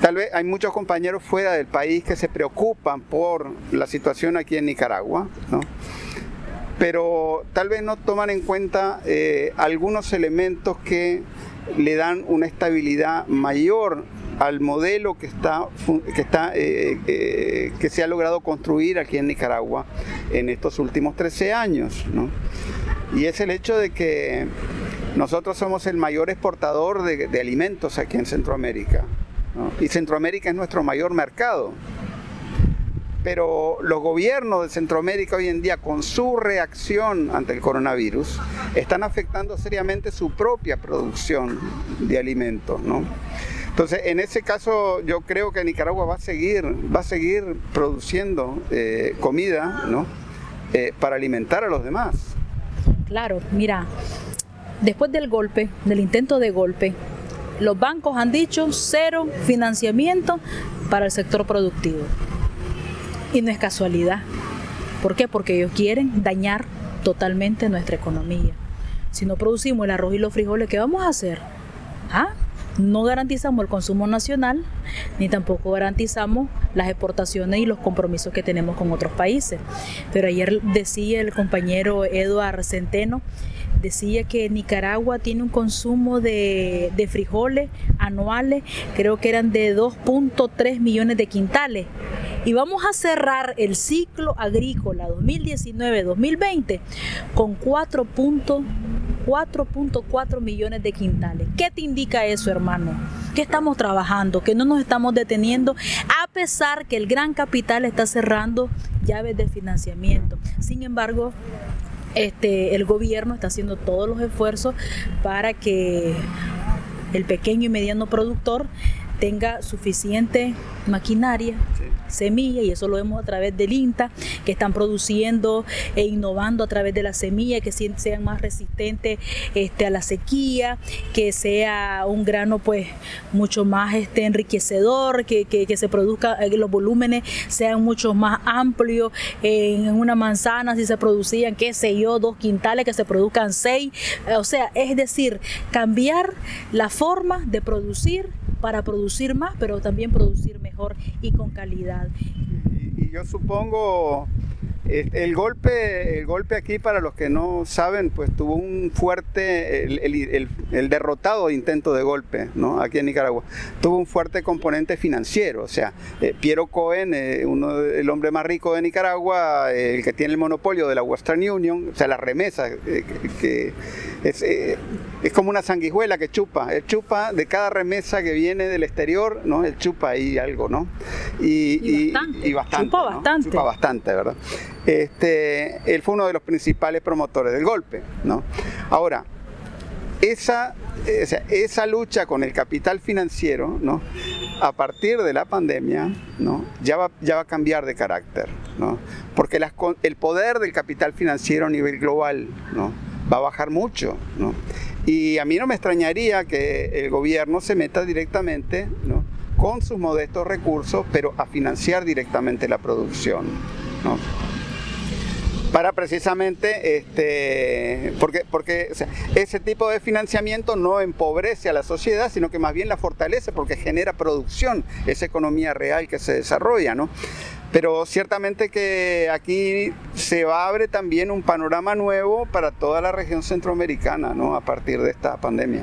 Tal vez hay muchos compañeros fuera del país que se preocupan por la situación aquí en Nicaragua, pero tal vez no toman en cuenta eh, algunos elementos que le dan una estabilidad mayor al modelo que está, que, está eh, eh, que se ha logrado construir aquí en Nicaragua en estos últimos 13 años. Y es el hecho de que nosotros somos el mayor exportador de, alimentos aquí en Centroamérica. Y Centroamérica es nuestro mayor mercado. Pero los gobiernos de Centroamérica hoy en día, con su reacción ante el coronavirus, están afectando seriamente su propia producción de alimentos. Entonces, en ese caso, yo creo que Nicaragua va a seguir, va a seguir produciendo eh, comida ¿no? Eh, para alimentar a los demás. Claro, mira, después del golpe, del intento de golpe, los bancos han dicho cero financiamiento para el sector productivo. Y no es casualidad. ¿Por qué? Porque ellos quieren dañar totalmente nuestra economía. Si no producimos el arroz y los frijoles, ¿qué vamos a hacer? ¿Ah? No garantizamos el consumo nacional ni tampoco garantizamos las exportaciones y los compromisos que tenemos con otros países. Pero ayer decía el compañero Eduard Centeno, decía que Nicaragua tiene un consumo de, de frijoles anuales, creo que eran de 2.3 millones de quintales. Y vamos a cerrar el ciclo agrícola 2019-2020 con 4.4 millones de quintales. ¿Qué te indica eso, hermano? Que estamos trabajando, que no nos estamos deteniendo, a pesar que el gran capital está cerrando llaves de financiamiento. Sin embargo, este, el gobierno está haciendo todos los esfuerzos para que el pequeño y mediano productor tenga suficiente maquinaria, semilla, y eso lo vemos a través del INTA, que están produciendo e innovando a través de la semilla, que sean más resistentes este, a la sequía, que sea un grano pues mucho más este, enriquecedor, que, que- que se produzca, eh, que los volúmenes sean mucho más amplios. En, en una manzana, si se producían, qué sé yo, dos quintales, que se produzcan seis. O sea, es decir, cambiar la forma de producir para producir más, pero también producir mejor y con calidad. Y yo supongo el golpe, el golpe aquí para los que no saben, pues tuvo un fuerte, el, el- el- el derrotado intento de golpe, ¿no? Aquí en Nicaragua, tuvo un fuerte componente financiero, o sea, eh, Piero Cohen, eh, uno de- el hombre más rico de Nicaragua, eh, el que tiene el monopolio de la Western Union, o sea, la remesa, eh, que, que es, eh, es como una sanguijuela que chupa, él chupa de cada remesa que viene del exterior, ¿no? Él chupa ahí algo, ¿no? Y, Y bastante, y bastante, chupa ¿no? bastante. Chupa bastante, ¿verdad? Este, él fue uno de los principales promotores del golpe, ¿no? Ahora, esa, eh, o sea, esa lucha con el capital financiero, ¿no? A partir de la pandemia, ¿no? Ya va, ya va a cambiar de carácter, ¿no? Porque las el poder del capital financiero a nivel global, ¿no? Va a bajar mucho, ¿no? Y a mí no me extrañaría que el gobierno se meta directamente, ¿no? Con sus modestos recursos, pero a financiar directamente la producción, ¿no? Para precisamente este porque porque ese tipo de financiamiento no empobrece a la sociedad sino que más bien la fortalece porque genera producción esa economía real que se desarrolla no pero ciertamente que aquí se va- abre también un panorama nuevo para toda la región centroamericana no a partir de esta pandemia.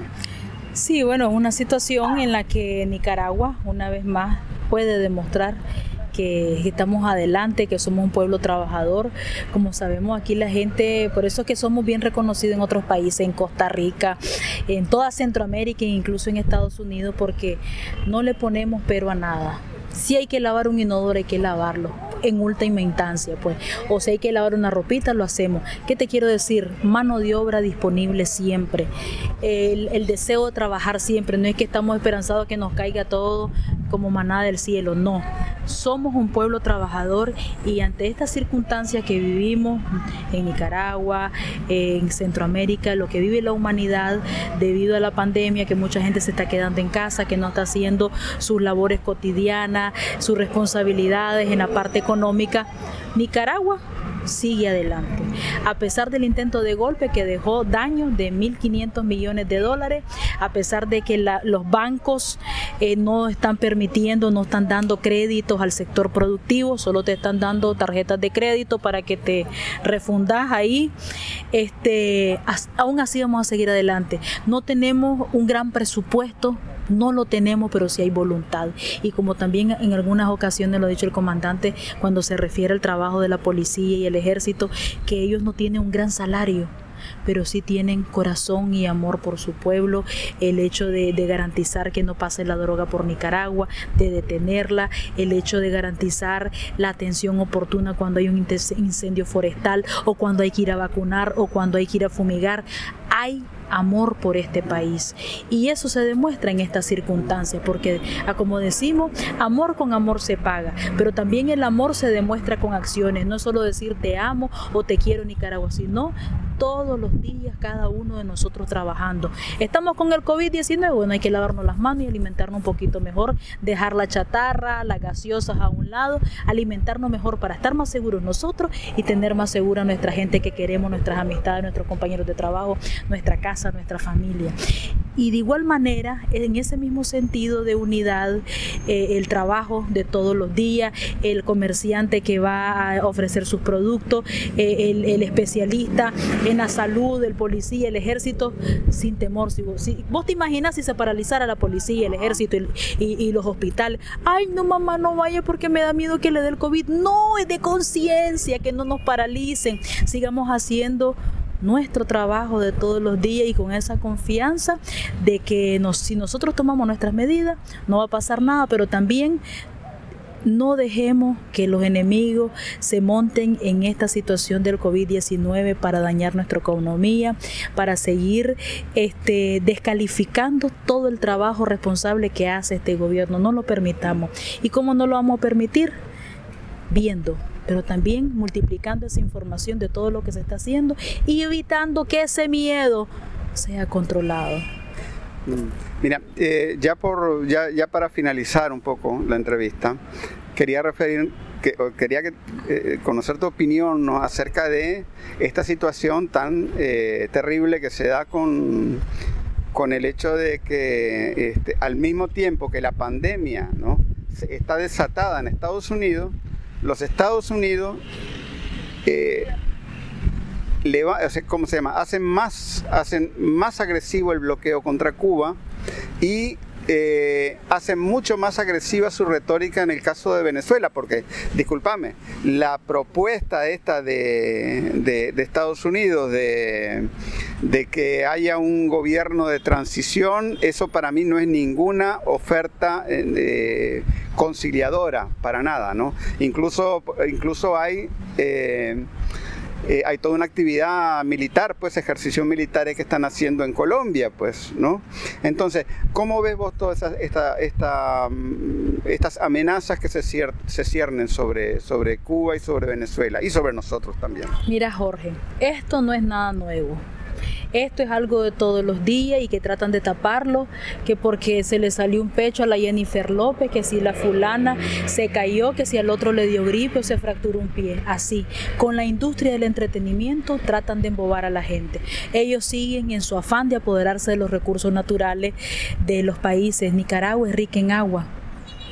Sí, bueno, es una situación en la que Nicaragua, una vez más, puede demostrar que estamos adelante, que somos un pueblo trabajador. Como sabemos aquí la gente, por eso es que somos bien reconocidos en otros países, en Costa Rica, en toda Centroamérica e incluso en Estados Unidos, porque no le ponemos pero a nada. Si hay que lavar un inodoro, hay que lavarlo en última instancia, pues. O si hay que lavar una ropita, lo hacemos. ¿Qué te quiero decir? Mano de obra disponible siempre. El, deseo de trabajar siempre. No es que estamos esperanzados que nos caiga todo como maná del cielo. No. Somos un pueblo trabajador y ante estas circunstancias que vivimos en Nicaragua, en Centroamérica, lo que vive la humanidad debido a la pandemia, que mucha gente se está quedando en casa, que no está haciendo sus labores cotidianas, sus responsabilidades en la parte económica, Nicaragua sigue adelante. A pesar del intento de golpe que dejó daños de 1.500 millones de dólares, a pesar de que los bancos eh, no están permitiendo, no están dando créditos al sector productivo, solo te están dando tarjetas de crédito para que te refundas ahí, este, aún así vamos a seguir adelante. No tenemos un gran presupuesto no lo tenemos, pero sí hay voluntad. Y como también en algunas ocasiones lo ha dicho el comandante cuando se refiere al trabajo de la policía y el ejército, que ellos no tienen un gran salario pero sí tienen corazón y amor por su pueblo, el hecho de, de garantizar que no pase la droga por Nicaragua, de detenerla, el hecho de garantizar la atención oportuna cuando hay un incendio forestal o cuando hay que ir a vacunar o cuando hay que ir a fumigar. Hay amor por este país. Y eso se demuestra en estas circunstancias porque a como decimos amor con amor se paga pero también el amor se demuestra con acciones. No solo decir te amo o te quiero Nicaragua sino todos los días cada uno de nosotros trabajando. Estamos con el COVID-19 bueno hay que lavarnos las manos y alimentarnos un poquito mejor dejar la chatarra las gaseosas a un lado alimentarnos mejor para estar más seguros nosotros y tener más segura nuestra gente que queremos nuestras amistades nuestros compañeros de trabajo nuestra casa casa, nuestra familia. Y de igual manera, en ese mismo sentido de unidad, eh, el trabajo de todos los días, el comerciante que va a ofrecer sus productos, eh, el, el especialista en la salud, el policía, el ejército, sin temor. Si vos, si- vos te imaginas si se paralizara la policía, el ejército y, y- y los hospitales. Ay, no, mamá, no vaya porque me da miedo que le dé el COVID. No, es de conciencia, que no nos paralicen. Sigamos haciendo nuestro trabajo de todos los días y con esa confianza de que nos, si nosotros tomamos nuestras medidas no va a pasar nada, pero también no dejemos que los enemigos se monten en esta situación del COVID-19 para dañar nuestra economía, para seguir este, descalificando todo el trabajo responsable que hace este gobierno. No lo permitamos. ¿Y cómo no lo vamos a permitir? Viendo, pero también multiplicando esa información de todo lo que se está haciendo y evitando que ese miedo sea controlado. Mira, eh, ya, por, ya, ya para finalizar un poco la entrevista, quería referir, quería que, eh, conocer tu opinión acerca de esta situación tan eh, terrible que se da con, con el hecho de que este, al mismo tiempo que la pandemia ¿no? está desatada en Estados Unidos, los Estados Unidos eh, le va- ¿cómo se llama? Hacen más, hacen más agresivo el bloqueo contra Cuba y eh, hacen mucho más agresiva su retórica en el caso de Venezuela, porque, discúlpame, la propuesta esta de, de- Estados Unidos de, de que haya un gobierno de transición, eso para mí no es ninguna oferta eh, conciliadora, para nada, ¿no? Incluso, incluso hay... eh, eh, hay toda una actividad militar, pues ejercicios militares que están haciendo en Colombia, pues, ¿no? Entonces, ¿cómo ves vos todas esas, esta, esta, mm, estas amenazas que se, cier- se ciernen sobre, sobre Cuba y sobre Venezuela y sobre nosotros también? Mira Jorge, esto no es nada nuevo. Esto es algo de todos los días y que tratan de taparlo, que porque se le salió un pecho a la Jennifer López, que si la fulana se cayó, que si al otro le dio gripe o se fracturó un pie. Así, con la industria del entretenimiento tratan de embobar a la gente. Ellos siguen en su afán de apoderarse de los recursos naturales de los países. Nicaragua es rica en agua.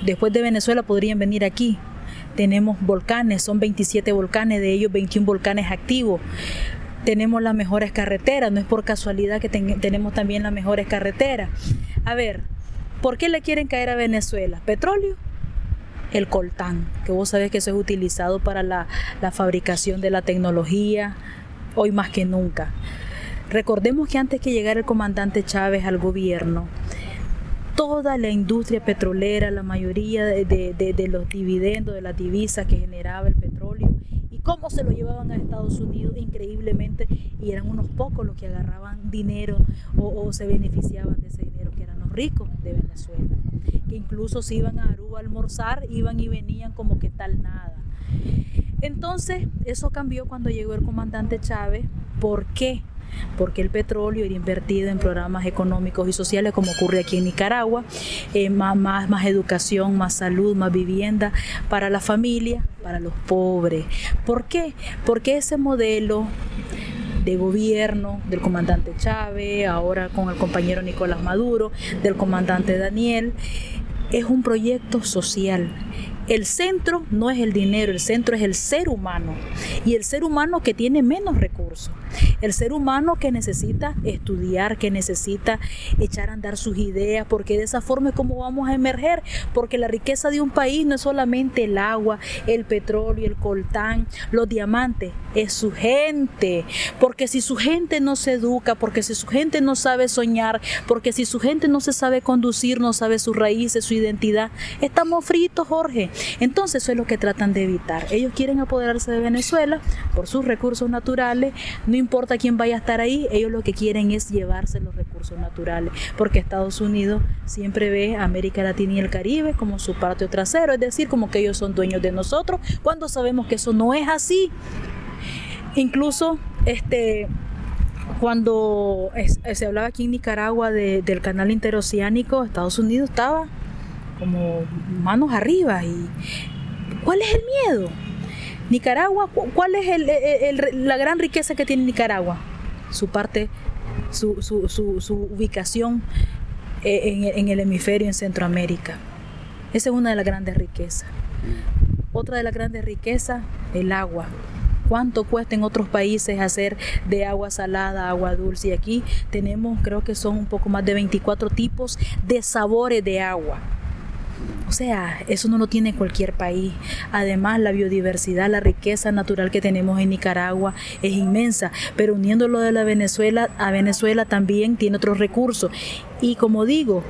Después de Venezuela podrían venir aquí. Tenemos volcanes, son 27 volcanes, de ellos 21 volcanes activos tenemos las mejores carreteras, no es por casualidad que ten- tenemos también las mejores carreteras. A ver, ¿por qué le quieren caer a Venezuela? ¿Petróleo? El coltán, que vos sabés que eso es utilizado para la, la fabricación de la tecnología, hoy más que nunca. Recordemos que antes que llegara el comandante Chávez al gobierno, toda la industria petrolera, la mayoría de, de- de- los dividendos, de las divisas que generaba el petróleo, cómo se lo llevaban a Estados Unidos increíblemente, y eran unos pocos los que agarraban dinero o, se beneficiaban de ese dinero, que eran los ricos de Venezuela, que incluso si iban a Aruba a almorzar, iban y venían como que tal nada. Entonces, eso cambió cuando llegó el comandante Chávez. ¿Por qué? Porque el petróleo era invertido en programas económicos y sociales, como ocurre aquí en Nicaragua, eh, más, más educación, más salud, más vivienda para la familia, para los pobres. ¿Por qué? Porque ese modelo de gobierno del comandante Chávez, ahora con el compañero Nicolás Maduro, del comandante Daniel, es un proyecto social. El centro no es el dinero, el centro es el ser humano. Y el ser humano que tiene menos recursos. El ser humano que necesita estudiar, que necesita echar a andar sus ideas, porque de esa forma es como vamos a emerger. Porque la riqueza de un país no es solamente el agua, el petróleo, el coltán, los diamantes, es su gente. Porque si su gente no se educa, porque si su gente no sabe soñar, porque si su gente no se sabe conducir, no sabe sus raíces, su identidad, estamos fritos, Jorge. Entonces eso es lo que tratan de evitar. Ellos quieren apoderarse de Venezuela por sus recursos naturales, no importa quién vaya a estar ahí, ellos lo que quieren es llevarse los recursos naturales, porque Estados Unidos siempre ve a América Latina y el Caribe como su patio trasero, es decir, como que ellos son dueños de nosotros, cuando sabemos que eso no es así. Incluso este cuando se hablaba aquí en Nicaragua de- del canal interoceánico, Estados Unidos estaba como manos arriba. ¿Y cuál es el miedo? Nicaragua, cu- ¿cuál es el- la gran riqueza que tiene Nicaragua? Su parte su, su- su- ubicación eh, en, en el hemisferio en Centroamérica. Esa es una de las grandes riquezas. Otra de las grandes riquezas, el agua. ¿Cuánto cuesta en otros países hacer de agua salada, agua dulce? Y aquí tenemos, creo que son un poco más de 24 tipos de sabores de agua. O sea, eso no lo tiene cualquier país. Además, la biodiversidad, la riqueza natural que tenemos en Nicaragua es inmensa, pero uniéndolo de la Venezuela a Venezuela también tiene otros recursos. Y como digo,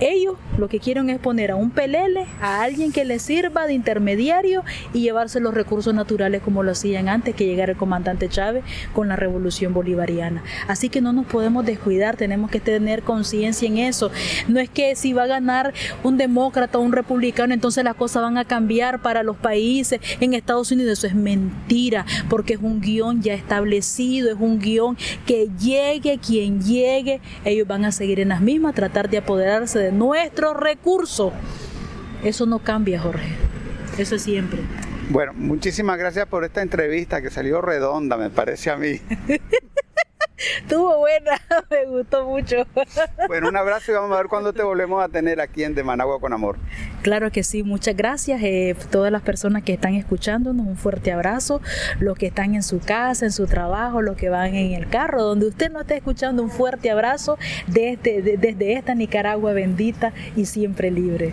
ellos lo que quieren es poner a un pelele, a alguien que les sirva de intermediario y llevarse los recursos naturales como lo hacían antes que llegara el comandante Chávez con la revolución bolivariana. Así que no nos podemos descuidar, tenemos que tener conciencia en eso. No es que si va a ganar un demócrata o un republicano, entonces las cosas van a cambiar para los países en Estados Unidos. Eso es mentira, porque es un guion ya establecido, es un guion que llegue quien llegue, ellos van a seguir en las mismas, tratar de apoderarse de nuestros recursos. Eso no cambia, Jorge. Eso es siempre. Bueno, muchísimas gracias por esta entrevista que salió redonda, me parece a mí. Estuvo buena, me gustó mucho. Bueno, un abrazo y vamos a ver cuándo te volvemos a tener aquí en De Managua con Amor. Claro que sí, muchas gracias. eh, todas las personas que están escuchándonos, un fuerte abrazo. Los que están en su casa, en su trabajo, los que van en el carro, donde usted no esté escuchando, un fuerte abrazo desde, de- desde esta Nicaragua bendita y siempre libre.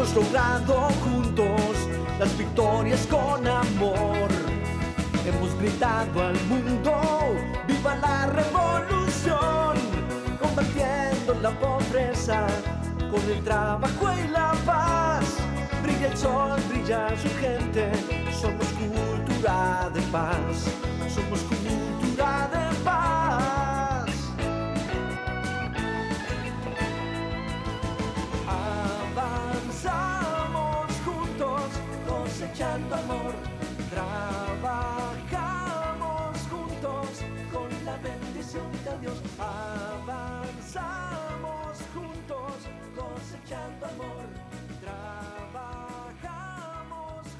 Hemos logrado juntos las victorias con amor. Hemos gritado al mundo, viva la revolución, combatiendo la pobreza con el trabajo y la paz. Brilla el sol, brilla su gente, somos cultura de paz, somos cultura cosechando amor. Trabajamos juntos con la bendición de Dios. Avanzamos juntos, cosechando amor. Trabajamos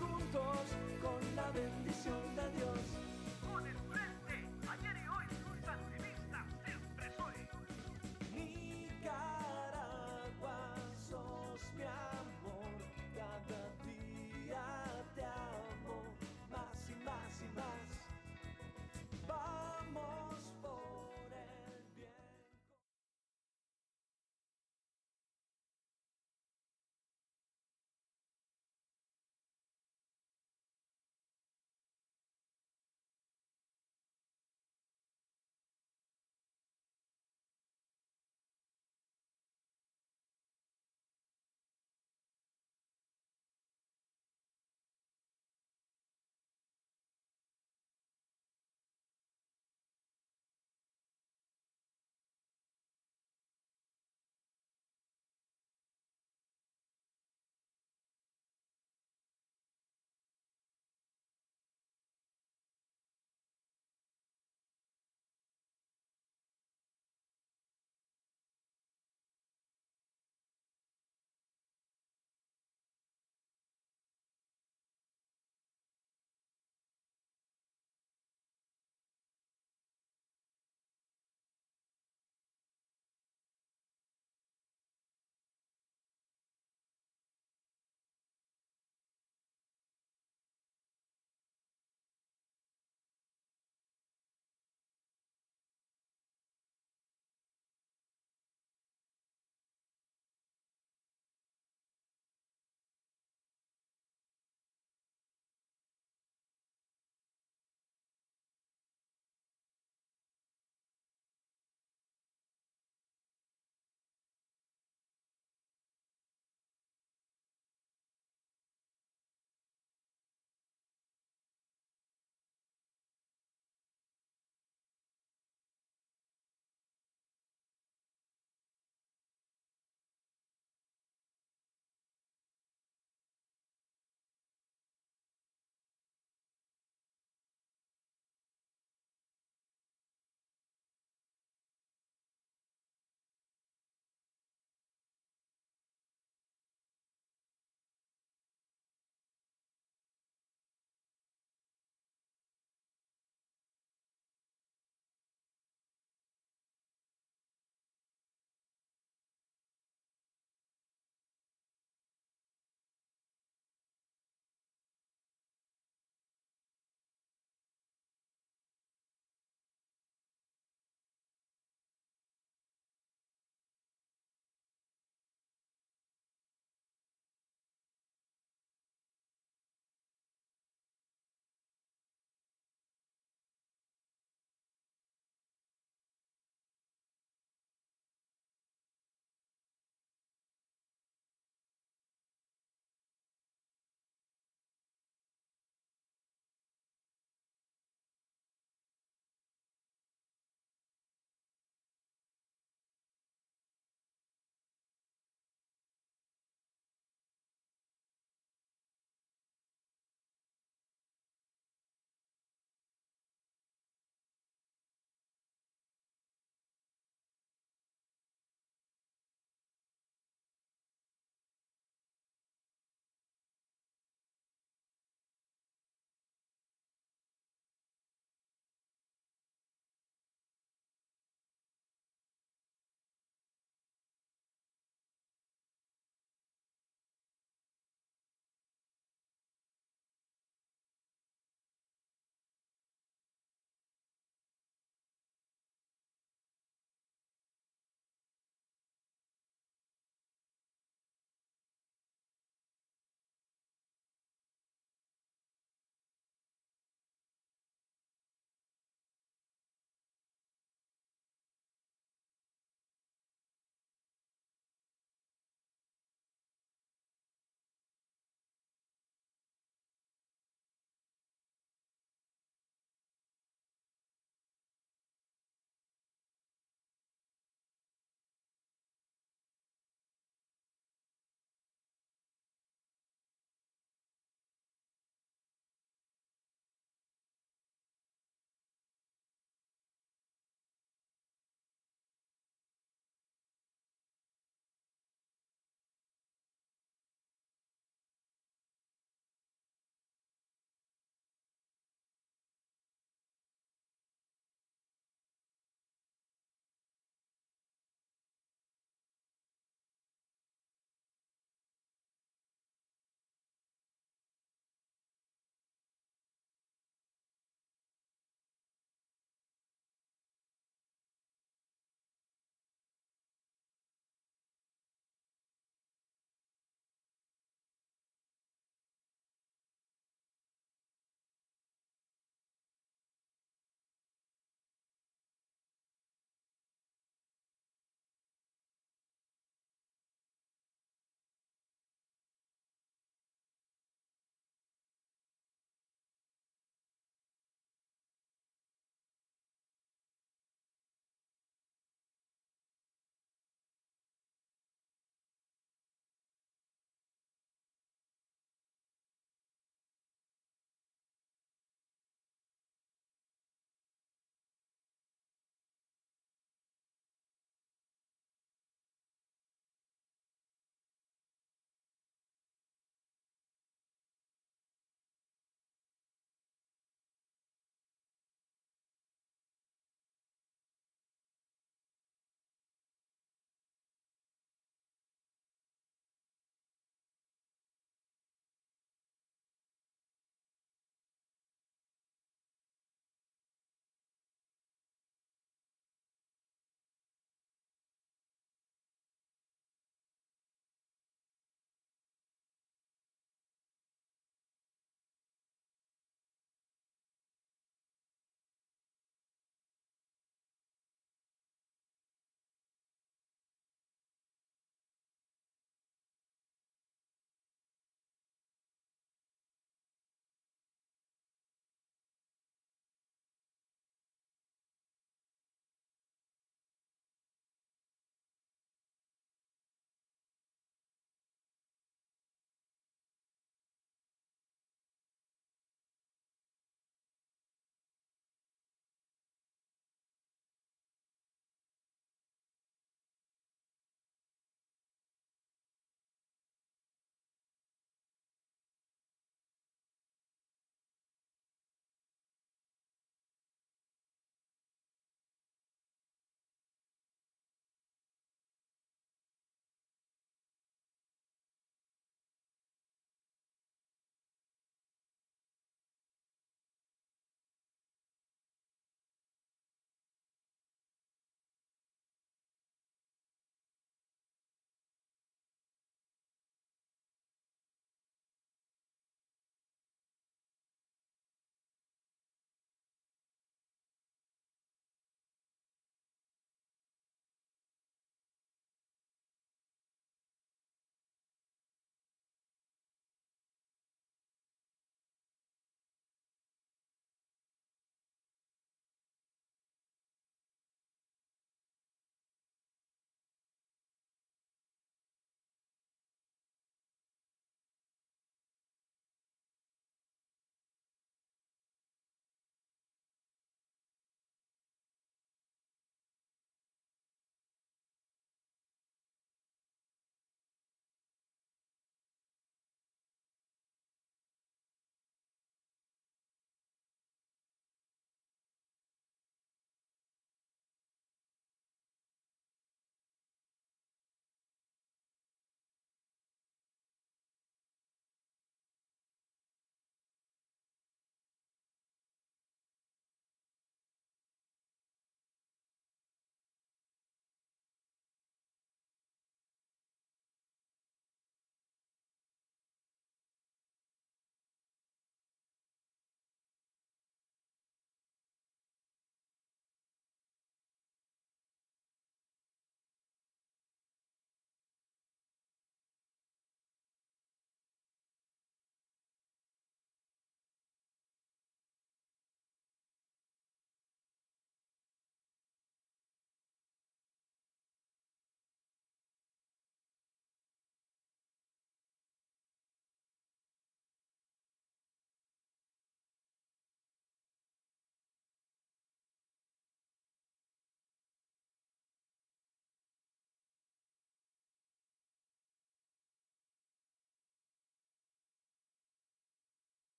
juntos con la bendición de Dios.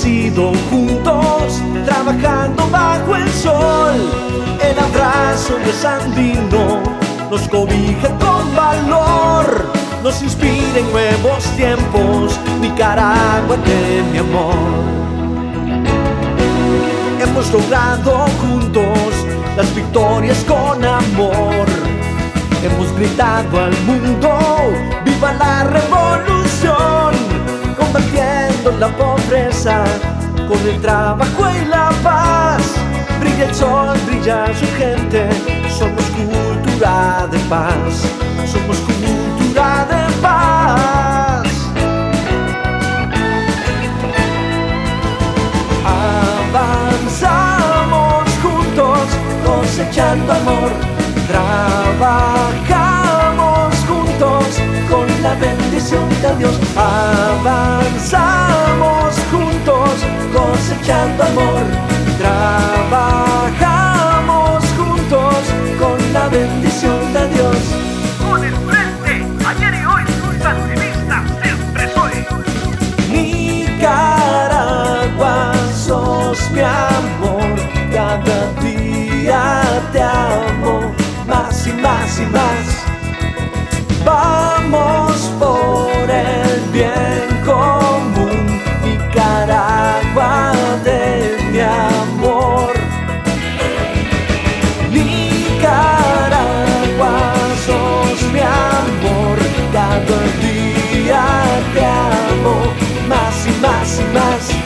Crecido juntos, trabajando bajo el sol. El abrazo de Sandino nos cobija con valor, nos inspira en nuevos tiempos. Nicaragua de mi amor. Hemos logrado juntos las victorias con amor. Hemos gritado al mundo, viva la revolución, combatiendo la pobreza con el trabajo y la paz. Brilla el sol, brilla su gente, somos cultura de paz, somos cultura de paz. Avanzamos juntos, cosechando amor. Con la bendición de Dios. Avanzamos juntos cosechando amor. Trabajamos juntos con la bendición de Dios. Con el frente, ayer y hoy, Santivista, siempre soy. Nicaragua, sos mi amor. Cada día te amo más y más y más. Vamos más.